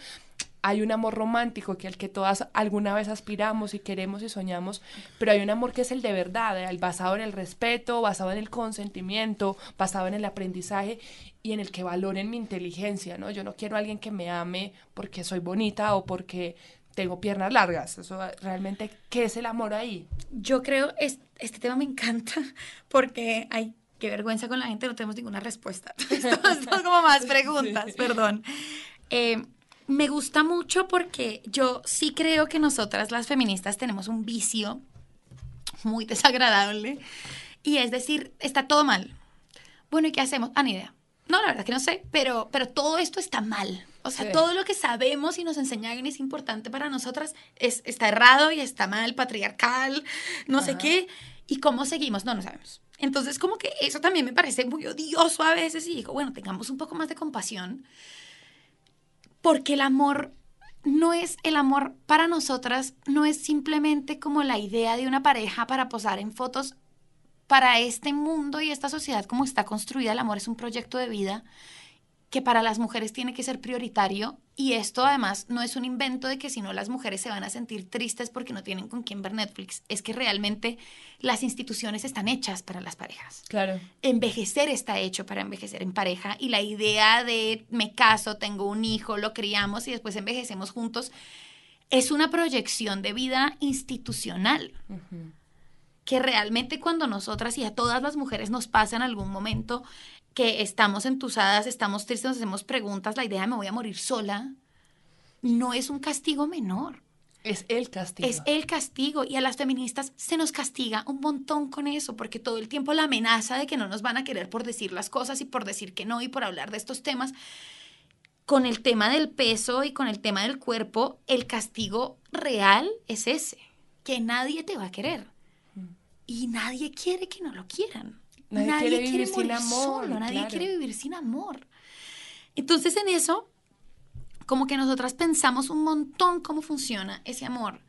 Hay un amor romántico que el que todas alguna vez aspiramos y queremos y soñamos, pero hay un amor que es el de verdad, el basado en el respeto, basado en el consentimiento, basado en el aprendizaje y en el que valoren mi inteligencia, ¿no? Yo no quiero a alguien que me ame porque soy bonita o porque tengo piernas largas. Eso realmente, ¿qué es el amor ahí? Yo creo, es, este tema me encanta porque hay qué vergüenza con la gente, no tenemos ninguna respuesta. Esto son como más preguntas, sí. perdón. Eh, me gusta mucho porque yo sí creo que nosotras las feministas tenemos un vicio muy desagradable y es decir, está todo mal. Bueno, ¿y qué hacemos? Ah, ni idea. No, la verdad que no sé, pero, pero todo esto está mal. O sea, sí. todo lo que sabemos y nos enseñan es importante para nosotras es, está errado y está mal, patriarcal, no Ajá. sé qué. ¿Y cómo seguimos? No, no sabemos. Entonces, como que eso también me parece muy odioso a veces y digo, bueno, tengamos un poco más de compasión, porque el amor no es el amor para nosotras, no es simplemente como la idea de una pareja para posar en fotos para este mundo y esta sociedad como está construida, el amor es un proyecto de vida que para las mujeres tiene que ser prioritario y esto además no es un invento de que si no las mujeres se van a sentir tristes porque no tienen con quién ver Netflix, es que realmente las instituciones están hechas para las parejas. Claro. Envejecer está hecho para envejecer en pareja y la idea de me caso, tengo un hijo, lo criamos y después envejecemos juntos es una proyección de vida institucional. Uh -huh que realmente cuando nosotras y a todas las mujeres nos pasa en algún momento que estamos entusadas, estamos tristes, nos hacemos preguntas, la idea de me voy a morir sola, no es un castigo menor. Es el castigo. Es el castigo. Y a las feministas se nos castiga un montón con eso, porque todo el tiempo la amenaza de que no nos van a querer por decir las cosas y por decir que no y por hablar de estos temas. Con el tema del peso y con el tema del cuerpo, el castigo real es ese, que nadie te va a querer y nadie quiere que no lo quieran. Nadie, nadie quiere vivir quiere sin amor. Solo, nadie claro. quiere vivir sin amor. Entonces en eso, como que nosotras pensamos un montón cómo funciona ese amor,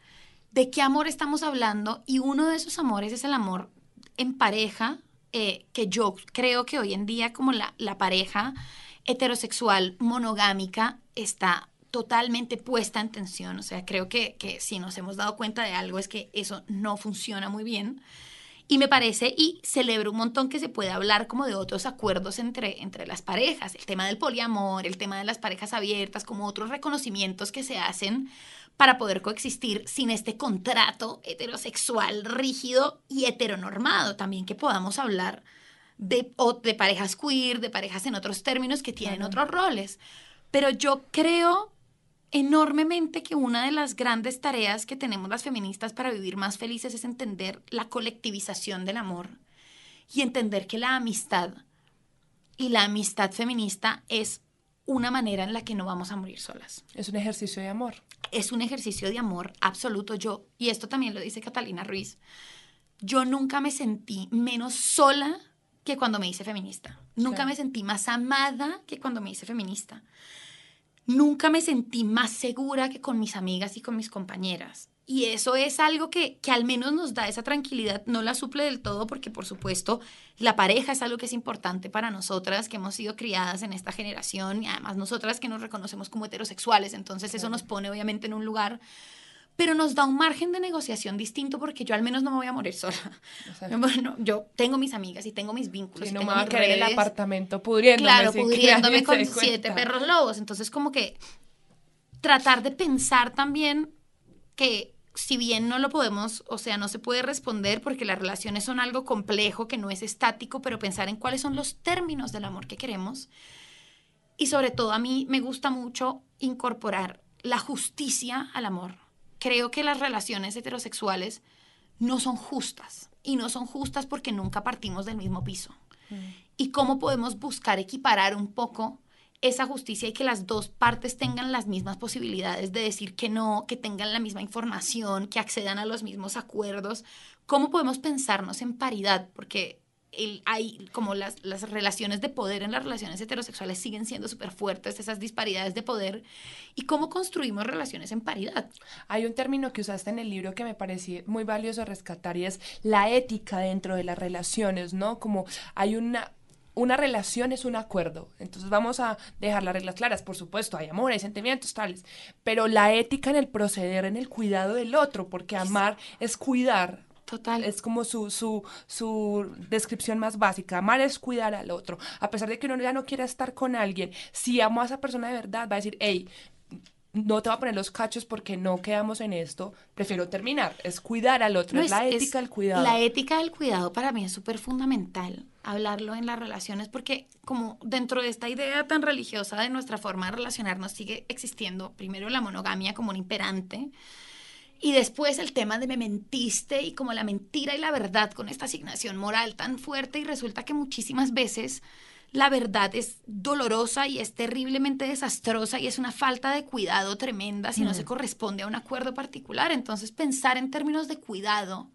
de qué amor estamos hablando y uno de esos amores es el amor en pareja, eh, que yo creo que hoy en día como la, la pareja heterosexual monogámica está totalmente puesta en tensión. O sea, creo que, que si nos hemos dado cuenta de algo es que eso no funciona muy bien. Y me parece y celebro un montón que se puede hablar como de otros acuerdos entre, entre las parejas, el tema del poliamor, el tema de las parejas abiertas, como otros reconocimientos que se hacen para poder coexistir sin este contrato heterosexual rígido y heteronormado. También que podamos hablar de, o de parejas queer, de parejas en otros términos que tienen otros roles. Pero yo creo enormemente que una de las grandes tareas que tenemos las feministas para vivir más felices es entender la colectivización del amor y entender que la amistad y la amistad feminista es una manera en la que no vamos a morir solas. Es un ejercicio de amor. Es un ejercicio de amor absoluto. Yo, y esto también lo dice Catalina Ruiz, yo nunca me sentí menos sola que cuando me hice feminista. Nunca claro. me sentí más amada que cuando me hice feminista nunca me sentí más segura que con mis amigas y con mis compañeras. Y eso es algo que, que, al menos nos da esa tranquilidad, no la suple del todo porque por supuesto la pareja es algo que es importante para nosotras que hemos sido criadas en esta generación y además nosotras que nos reconocemos como heterosexuales, entonces eso nos pone obviamente en un lugar, pero nos da un margen de negociación distinto porque yo al menos no me voy a morir sola. Bueno, yo tengo mis amigas y tengo mis vínculos. Sí, no tengo me voy a quedar en el apartamento pudriéndome. Claro, pudriéndome con siete perros lobos. Entonces como que tratar de pensar también que si bien no lo podemos, o sea, no se puede responder porque las relaciones son algo complejo, que no es estático, pero pensar en cuáles son los términos del amor que queremos. Y sobre todo a mí me gusta mucho incorporar la justicia al amor. Creo que las relaciones heterosexuales no son justas. Y no son justas porque nunca partimos del mismo piso. Y cómo podemos buscar equiparar un poco esa justicia y que las dos partes tengan las mismas posibilidades de decir que no, que tengan la misma información, que accedan a los mismos acuerdos. ¿Cómo podemos pensarnos en paridad? Porque hay como las, las, relaciones de poder en las relaciones heterosexuales siguen siendo súper fuertes, esas disparidades de poder, y cómo construimos relaciones en paridad. Hay un término que usaste en el libro que me pareció muy valioso rescatar y es la ética dentro de las relaciones, ¿no? Como hay una una relación es un acuerdo. Entonces vamos a dejar las reglas claras. Por supuesto, hay amor, hay sentimientos tales. Pero la ética en el proceder, en el cuidado del otro, porque amar es cuidar Total. Es como su, su, su descripción más básica. Amar es cuidar al otro. A pesar de que uno ya no quiera estar con alguien, si amo a esa persona de verdad, va a decir, hey, no te voy a poner los cachos porque no quedamos en esto, prefiero terminar. Es cuidar al otro, es, la ética del cuidado. La ética del cuidado para mí es súper fundamental hablarlo en las relaciones porque como dentro de esta idea tan religiosa de nuestra forma de relacionarnos sigue existiendo primero la monogamia como un imperante y después el tema de me mentiste y como la mentira y la verdad con esta asignación moral tan fuerte y resulta que muchísimas veces la verdad es dolorosa y es terriblemente desastrosa y es una falta de cuidado tremenda si no se corresponde a un acuerdo particular. Entonces pensar en términos de cuidado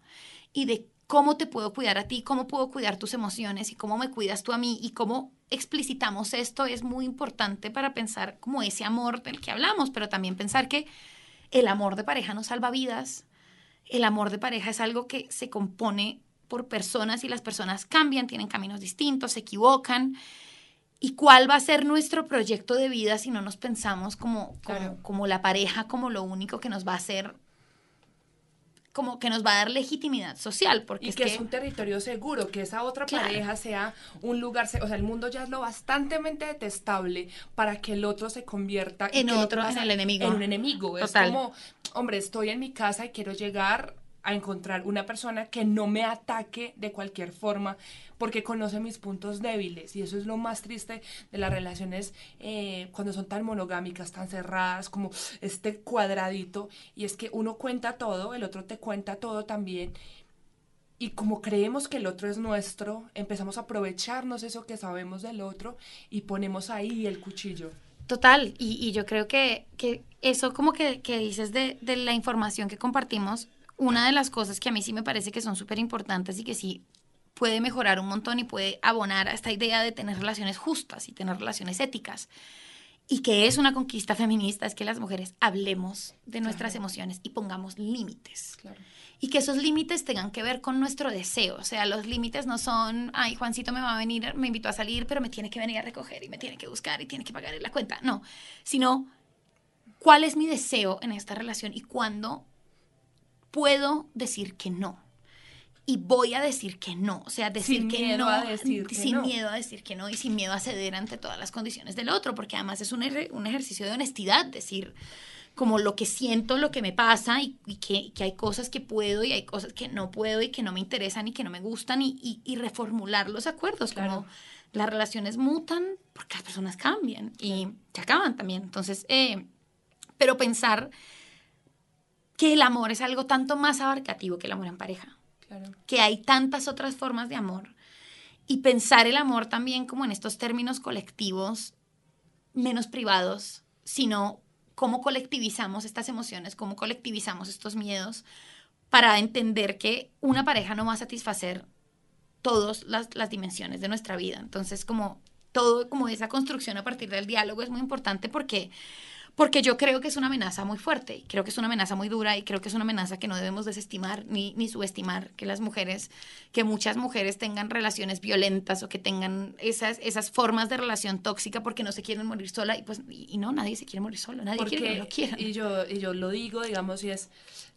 y de cómo te puedo cuidar a ti, cómo puedo cuidar tus emociones y cómo me cuidas tú a mí y cómo explicitamos esto es muy importante para pensar como ese amor del que hablamos, pero también pensar que el amor de pareja no salva vidas. El amor de pareja es algo que se compone por personas y las personas cambian, tienen caminos distintos, se equivocan. ¿Y cuál va a ser nuestro proyecto de vida si no nos pensamos como, como, como la pareja, como lo único que nos va a hacer como que nos va a dar legitimidad social. Porque y es que, es un territorio seguro, que esa otra pareja sea un lugar, o sea, el mundo ya es lo bastantemente detestable para que el otro se convierta en otro, en el enemigo. En un enemigo. Es como, hombre, estoy en mi casa y quiero llegar a encontrar una persona que no me ataque de cualquier forma porque conoce mis puntos débiles. Y eso es lo más triste de las relaciones eh, cuando son tan monogámicas, tan cerradas, como este cuadradito. Y es que uno cuenta todo, el otro te cuenta todo también. Y como creemos que el otro es nuestro, empezamos a aprovecharnos eso que sabemos del otro y ponemos ahí el cuchillo. Total, y, yo creo que, que eso como que, que dices de, de la información que compartimos una de las cosas que a mí sí me parece que son súper importantes y que sí puede mejorar un montón y puede abonar a esta idea de tener relaciones justas y tener relaciones éticas. Y que es una conquista feminista, es que las mujeres hablemos de nuestras emociones y pongamos límites. Y que esos límites tengan que ver con nuestro deseo. O sea, los límites no son, ay, Juancito me va a venir, me invitó a salir, pero me tiene que venir a recoger y me tiene que buscar y tiene que pagar la cuenta. No, sino, ¿cuál es mi deseo en esta relación y cuándo puedo decir que no. Y voy a decir que no, o sea, decir que no, sin miedo a decir que no y sin miedo a ceder ante todas las condiciones del otro, porque además es un, un ejercicio de honestidad, decir como lo que siento, lo que me pasa y, que, hay cosas que puedo y hay cosas que no puedo y que no me interesan y que no me gustan y, y, reformular los acuerdos, como las relaciones mutan porque las personas cambian y se acaban también. Entonces, eh, pero pensar que el amor es algo tanto más abarcativo que el amor en pareja. Que hay tantas otras formas de amor. Y pensar el amor también como en estos términos colectivos, menos privados, sino cómo colectivizamos estas emociones, cómo colectivizamos estos miedos para entender que una pareja no va a satisfacer todas las, las dimensiones de nuestra vida. Entonces, como todo, como esa construcción a partir del diálogo es muy importante porque porque yo creo que es una amenaza muy fuerte, creo que es una amenaza muy dura y creo que es una amenaza que no debemos desestimar ni, ni subestimar, que las mujeres, que muchas mujeres tengan relaciones violentas o que tengan esas, esas formas de relación tóxica porque no se quieren morir sola y pues, y, no, nadie se quiere morir solo, nadie quiere que lo. Y yo, y yo lo digo, digamos, y es,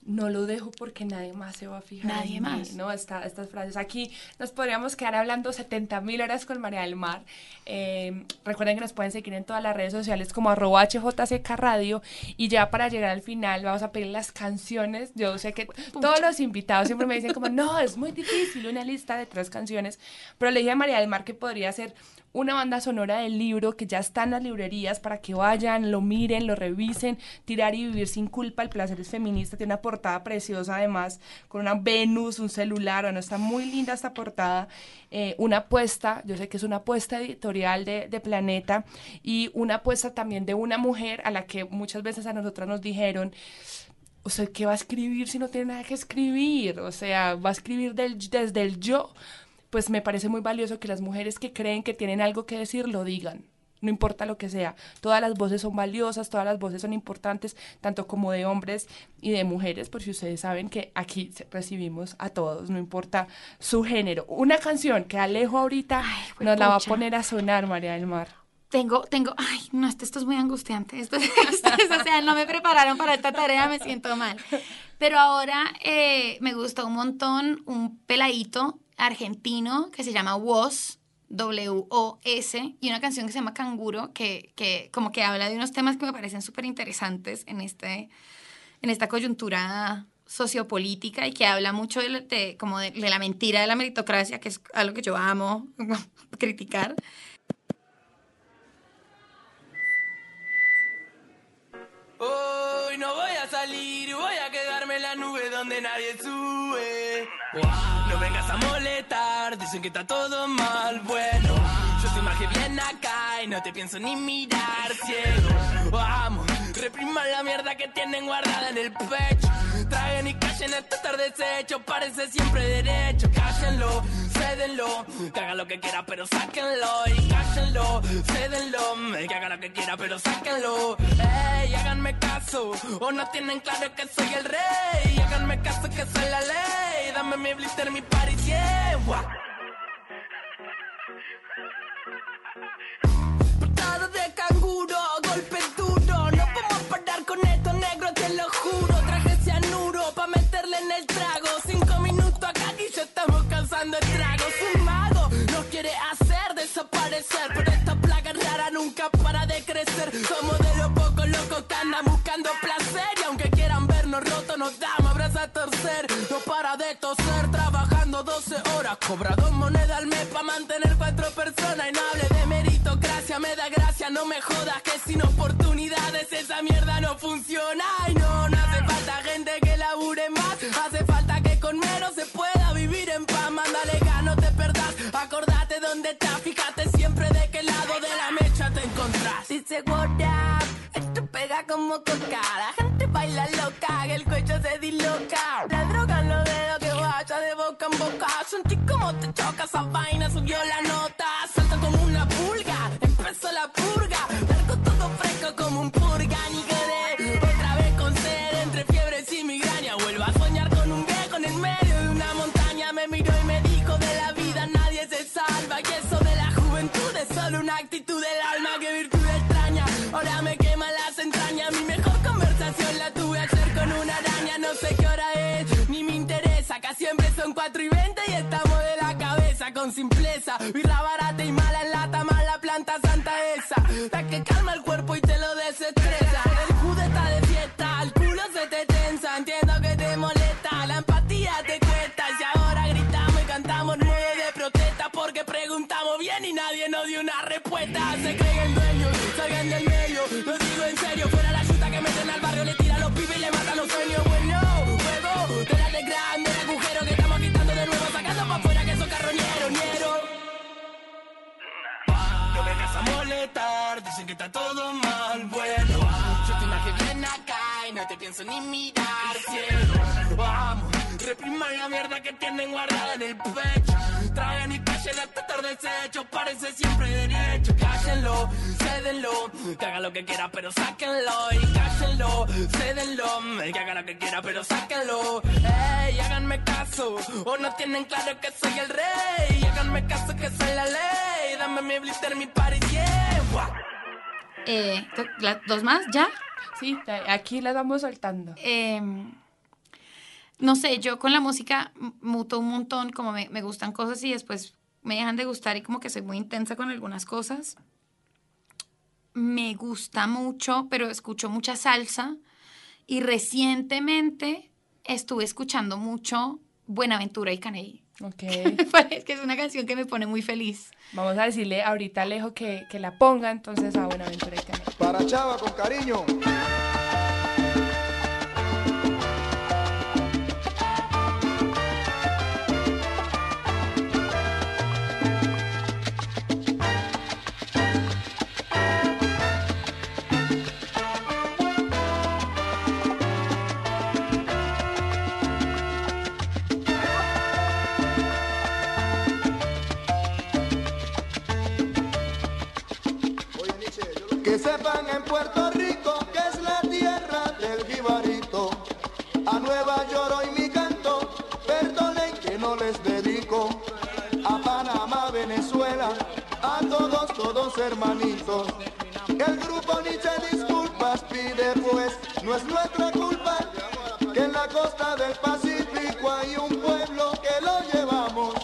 no lo dejo porque nadie más se va a fijar. Nadie más. ¿no? Esta, estas frases. Aquí nos podríamos quedar hablando 70 mil horas con María del Mar. Eh, recuerden que nos pueden seguir en todas las redes sociales como arroba HJCK Radio. Y ya para llegar al final vamos a pedir las canciones. Yo sé que todos los invitados siempre me dicen como, no, es muy difícil una lista de tres canciones. Pero le dije a María del Mar que podría ser una banda sonora del libro que ya está en las librerías para que vayan, lo miren, lo revisen. Tirar y vivir sin culpa, el placer es feminista, tiene una portada preciosa además, con una Venus, un celular, bueno, está muy linda esta portada. Eh, una apuesta, yo sé que es una apuesta editorial de, de Planeta y una apuesta también de una mujer a la que muchas veces a nosotras nos dijeron, o sea, ¿qué va a escribir si no tiene nada que escribir? O sea, va a escribir del, desde el yo. Pues me parece muy valioso que las mujeres que creen que tienen algo que decir lo digan. No importa lo que sea. Todas las voces son valiosas, todas las voces son importantes, tanto como de hombres y de mujeres, por si ustedes saben que aquí recibimos a todos, no importa su género. Una canción que Alejo ahorita Ay, nos la va a poner a sonar, María del Mar. Tengo, tengo, ay, no, esto, esto es muy angustiante. Esto, esto es, o sea, no me prepararon para esta tarea, me siento mal. Pero ahora eh, me gusta un montón un peladito argentino que se llama Woz, W-O-S, y una canción que se llama Canguro, que, que como que habla de unos temas que me parecen súper interesantes en, este, en esta coyuntura sociopolítica y que habla mucho de, de- como de, de la mentira de la meritocracia, que es algo que yo amo criticar. Hoy no voy a salir, voy a quedarme en la nube donde nadie sube. No vengas a molestar, dicen que está todo mal. Bueno, yo soy más que bien acá y no te pienso ni mirar ciego. Vamos, repriman la mierda que tienen guardada en el pecho. Traguen y callen este tarde deshecho, parece siempre derecho. Cállenlo, cédenlo, que haga lo que quiera, pero sáquenlo. Y cállenlo, cédenlo, que haga lo que quiera, pero sáquenlo. Ey, háganme o no tienen claro que soy el rey. Háganme caso que soy la ley. Dame mi blister, mi party, yeah. Portada de canguro, golpe duro. No podemos parar con esto, negro, te lo juro. Traje cianuro pa' meterle en el trago. Cinco minutos acá y ya estamos cansando estragos. Un mago nos quiere hacer desaparecer. Pero para de toser, trabajando 12 horas. Cobra dos monedas al mes pa' mantener cuatro personas. Y no hable de meritocracia, me da gracia, no me jodas. Que sin oportunidades esa mierda no funciona. Y no, no hace falta gente que labure más. Hace falta que con menos se pueda vivir en paz. Mándale gas, no te perdás. Acordate dónde estás, fíjate siempre de qué lado de la mecha te encontrás. Dice what up, esto pega como coca. La gente baila loca, que el cuello se disloca. Boca en boca. Sentí como te choca esa vaina, subió la nota. Salta como una pulga, empezó la purga. Largo todo fresco como un purga, ni quedé. Otra vez con sed, entre fiebres y migraña. Vuelvo a soñar con un viejo en el medio de una montaña. Me miró y me dijo de la vida nadie se salva. Y eso de la juventud es solo una actitud del alma simpleza. Birra barata y mala en lata, mala planta santa esa. La que calma el cuerpo y te lo desestresa. El judo está de fiesta, el culo se te tensa. Entiendo que te molesta, la empatía te cuesta. Y ahora gritamos y cantamos nueve de protesta porque preguntamos bien y nadie nos dio una respuesta. Se ni mirar, cielo. Vamos, repriman la mierda que tienen guardada en el pecho. Tragan y callen hasta tarde deshecho, parece siempre derecho. Cállenlo, cédenlo, que haga lo que quiera, pero sáquenlo. Y cállenlo, cédenlo, que haga lo que quiera, pero sáquenlo. Ey, háganme caso, o no tienen claro que soy el rey. Háganme caso que soy la ley. Dame mi blister, mi party, yeah. Eh, ¿la- ¿Dos más? ¿Ya? Sí, aquí las vamos soltando. Eh, no sé, yo con la música muto un montón, como me, me gustan cosas y después me dejan de gustar y como que soy muy intensa con algunas cosas. Me gusta mucho, pero escucho mucha salsa y recientemente estuve escuchando mucho Buenaventura y Caney. Ok. Parece que es una canción que me pone muy feliz. Vamos a decirle ahorita a Alejo que, que la ponga entonces a Buenaventura y Canela. Para Chava con cariño. Puerto Rico que es la tierra del jibarito. A Nueva York hoy mi canto, perdonen que no les dedico. A Panamá, Venezuela, a todos, todos hermanitos. El grupo Nietzsche disculpas pide pues, no es nuestra culpa que en la costa del Pacífico hay un pueblo que lo llevamos.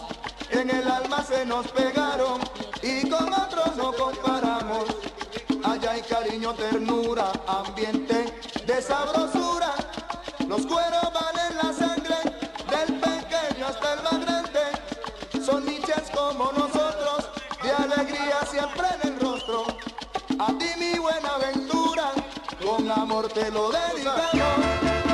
En el alma se nos pegaron y con otros no comparamos. Cariño, ternura, ambiente de sabrosura. Los cueros valen la sangre, del pequeño hasta el más grande. Son niches como nosotros, de alegría siempre en el rostro. A ti mi buena aventura, con amor te lo dedicamos.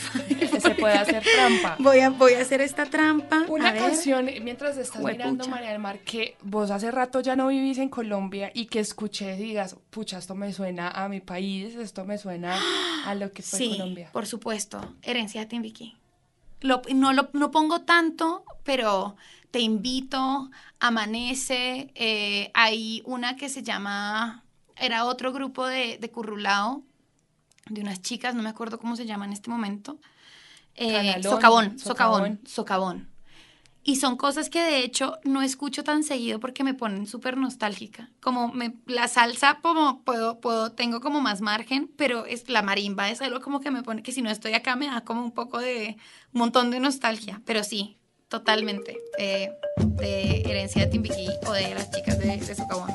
Spotify. Se puede hacer trampa. Voy a, voy a hacer esta trampa. Una a ver. canción, mientras estás Juepucha. mirando María del Mar, que vos hace rato ya no vivís en Colombia y que escuché y digas, pucha, esto me suena a mi país, esto me suena a lo que fue Sí, Colombia. por supuesto. Herencia de Timbiquí. Lo, no lo no pongo tanto, pero te invito, amanece. eh, hay una que se llama, era otro grupo de, de currulao, de unas chicas, no me acuerdo cómo se llama en este momento. Eh, Canalón, socavón, Socavón. Y son cosas que de hecho no escucho tan seguido porque me ponen súper nostálgica. Como me, la salsa, como puedo, puedo, tengo como más margen, pero es, la marimba es algo como que me pone que si no estoy acá me da como un poco de, un montón de nostalgia. Pero sí, totalmente. eh, de herencia de Timbiquí o de las chicas de, de Socavón.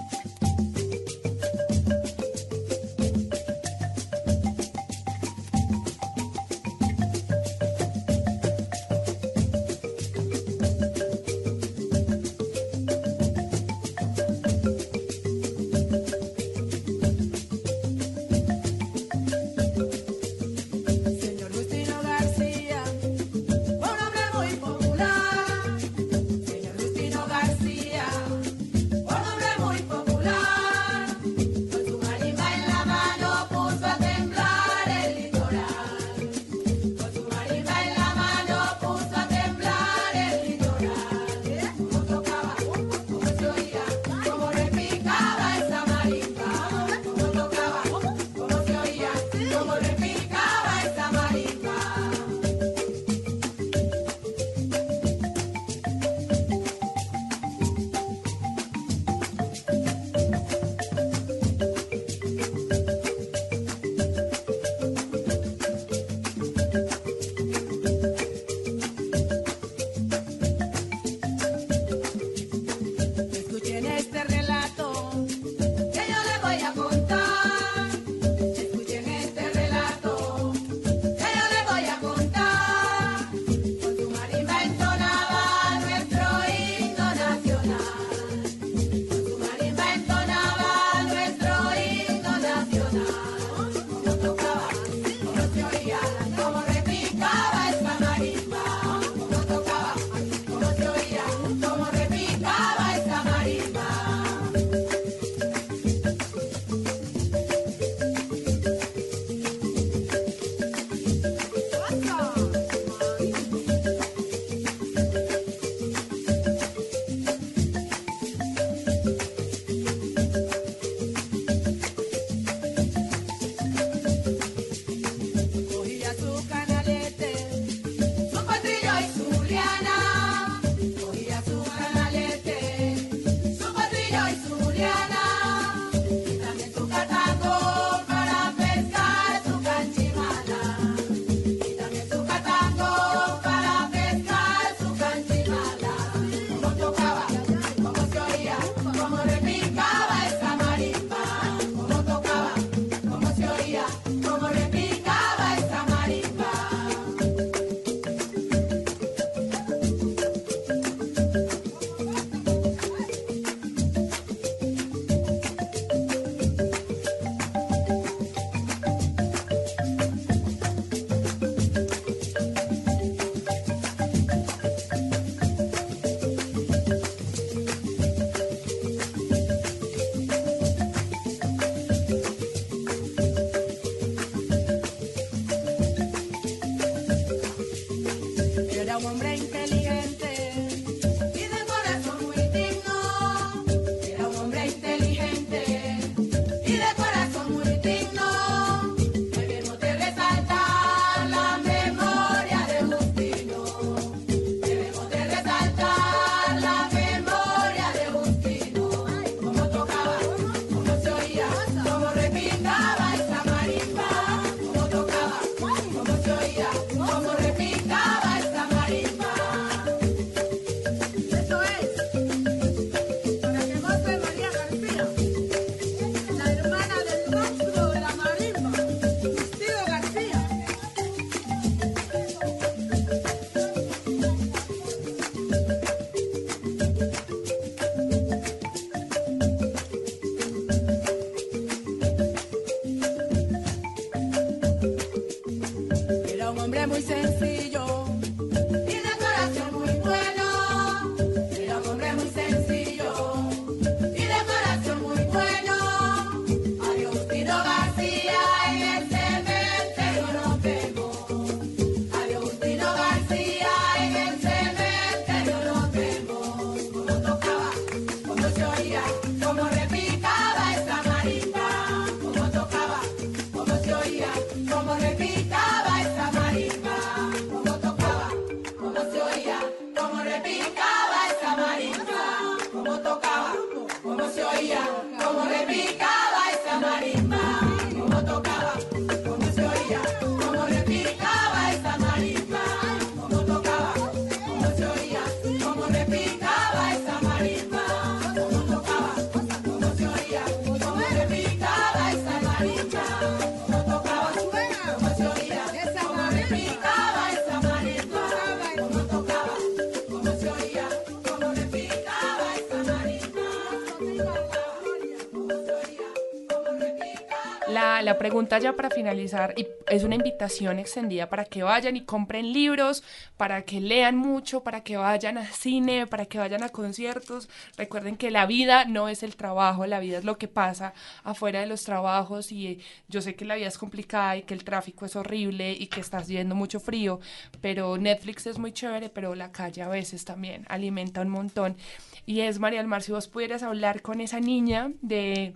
Pregunta para finalizar, y es una invitación extendida para que vayan y compren libros, para que lean mucho, para que vayan al cine, para que vayan a conciertos. Recuerden que la vida no es el trabajo, la vida es lo que pasa afuera de los trabajos y eh, yo sé que la vida es complicada y que el tráfico es horrible y que estás viendo mucho frío, pero Netflix es muy chévere, pero la calle a veces también alimenta un montón. Y es, María del Mar, si vos pudieras hablar con esa niña de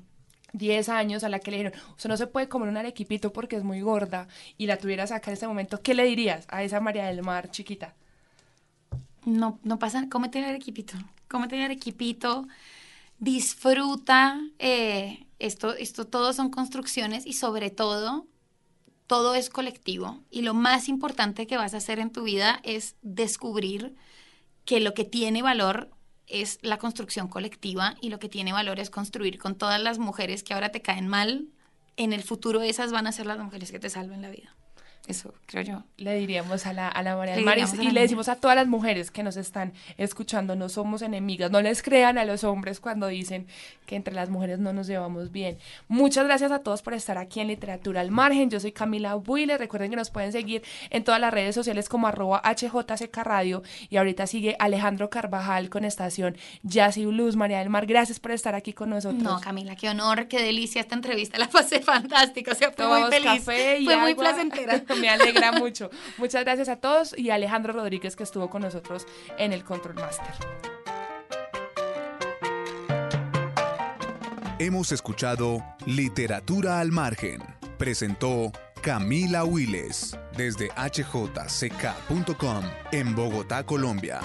10 años a la que le dijeron, usted no se puede comer un arequipito porque es muy gorda y la tuvieras acá en este momento, ¿qué le dirías a esa María del Mar chiquita? No, no pasa, cómete el arequipito, cómete el arequipito, disfruta, eh, esto, esto todo son construcciones y sobre todo, todo es colectivo y lo más importante que vas a hacer en tu vida es descubrir que lo que tiene valor es la construcción colectiva y lo que tiene valor es construir con todas las mujeres que ahora te caen mal. En el futuro esas van a ser las mujeres que te salven la vida. Eso creo yo. Le diríamos a la, a la María del Mar y, le decimos a todas las mujeres que nos están escuchando, no somos enemigas, no les crean a los hombres cuando dicen que entre las mujeres no nos llevamos bien. Muchas gracias a todos por estar aquí en Literatura al Margen. Yo soy Camila Buile. Recuerden que nos pueden seguir en todas las redes sociales como arroba HJCK Radio y ahorita sigue Alejandro Carvajal con estación Jazz y Blues. María del Mar, gracias por estar aquí con nosotros. No, Camila, qué honor, qué delicia esta entrevista. La pasé fantástica, o sea, fue muy feliz. fue muy agua. placentera. Me alegra mucho. Muchas gracias a todos y a Alejandro Rodríguez que estuvo con nosotros en el Control Master. Hemos escuchado Literatura al Margen. Presentó Camila Wiles desde hjck.com en Bogotá, Colombia.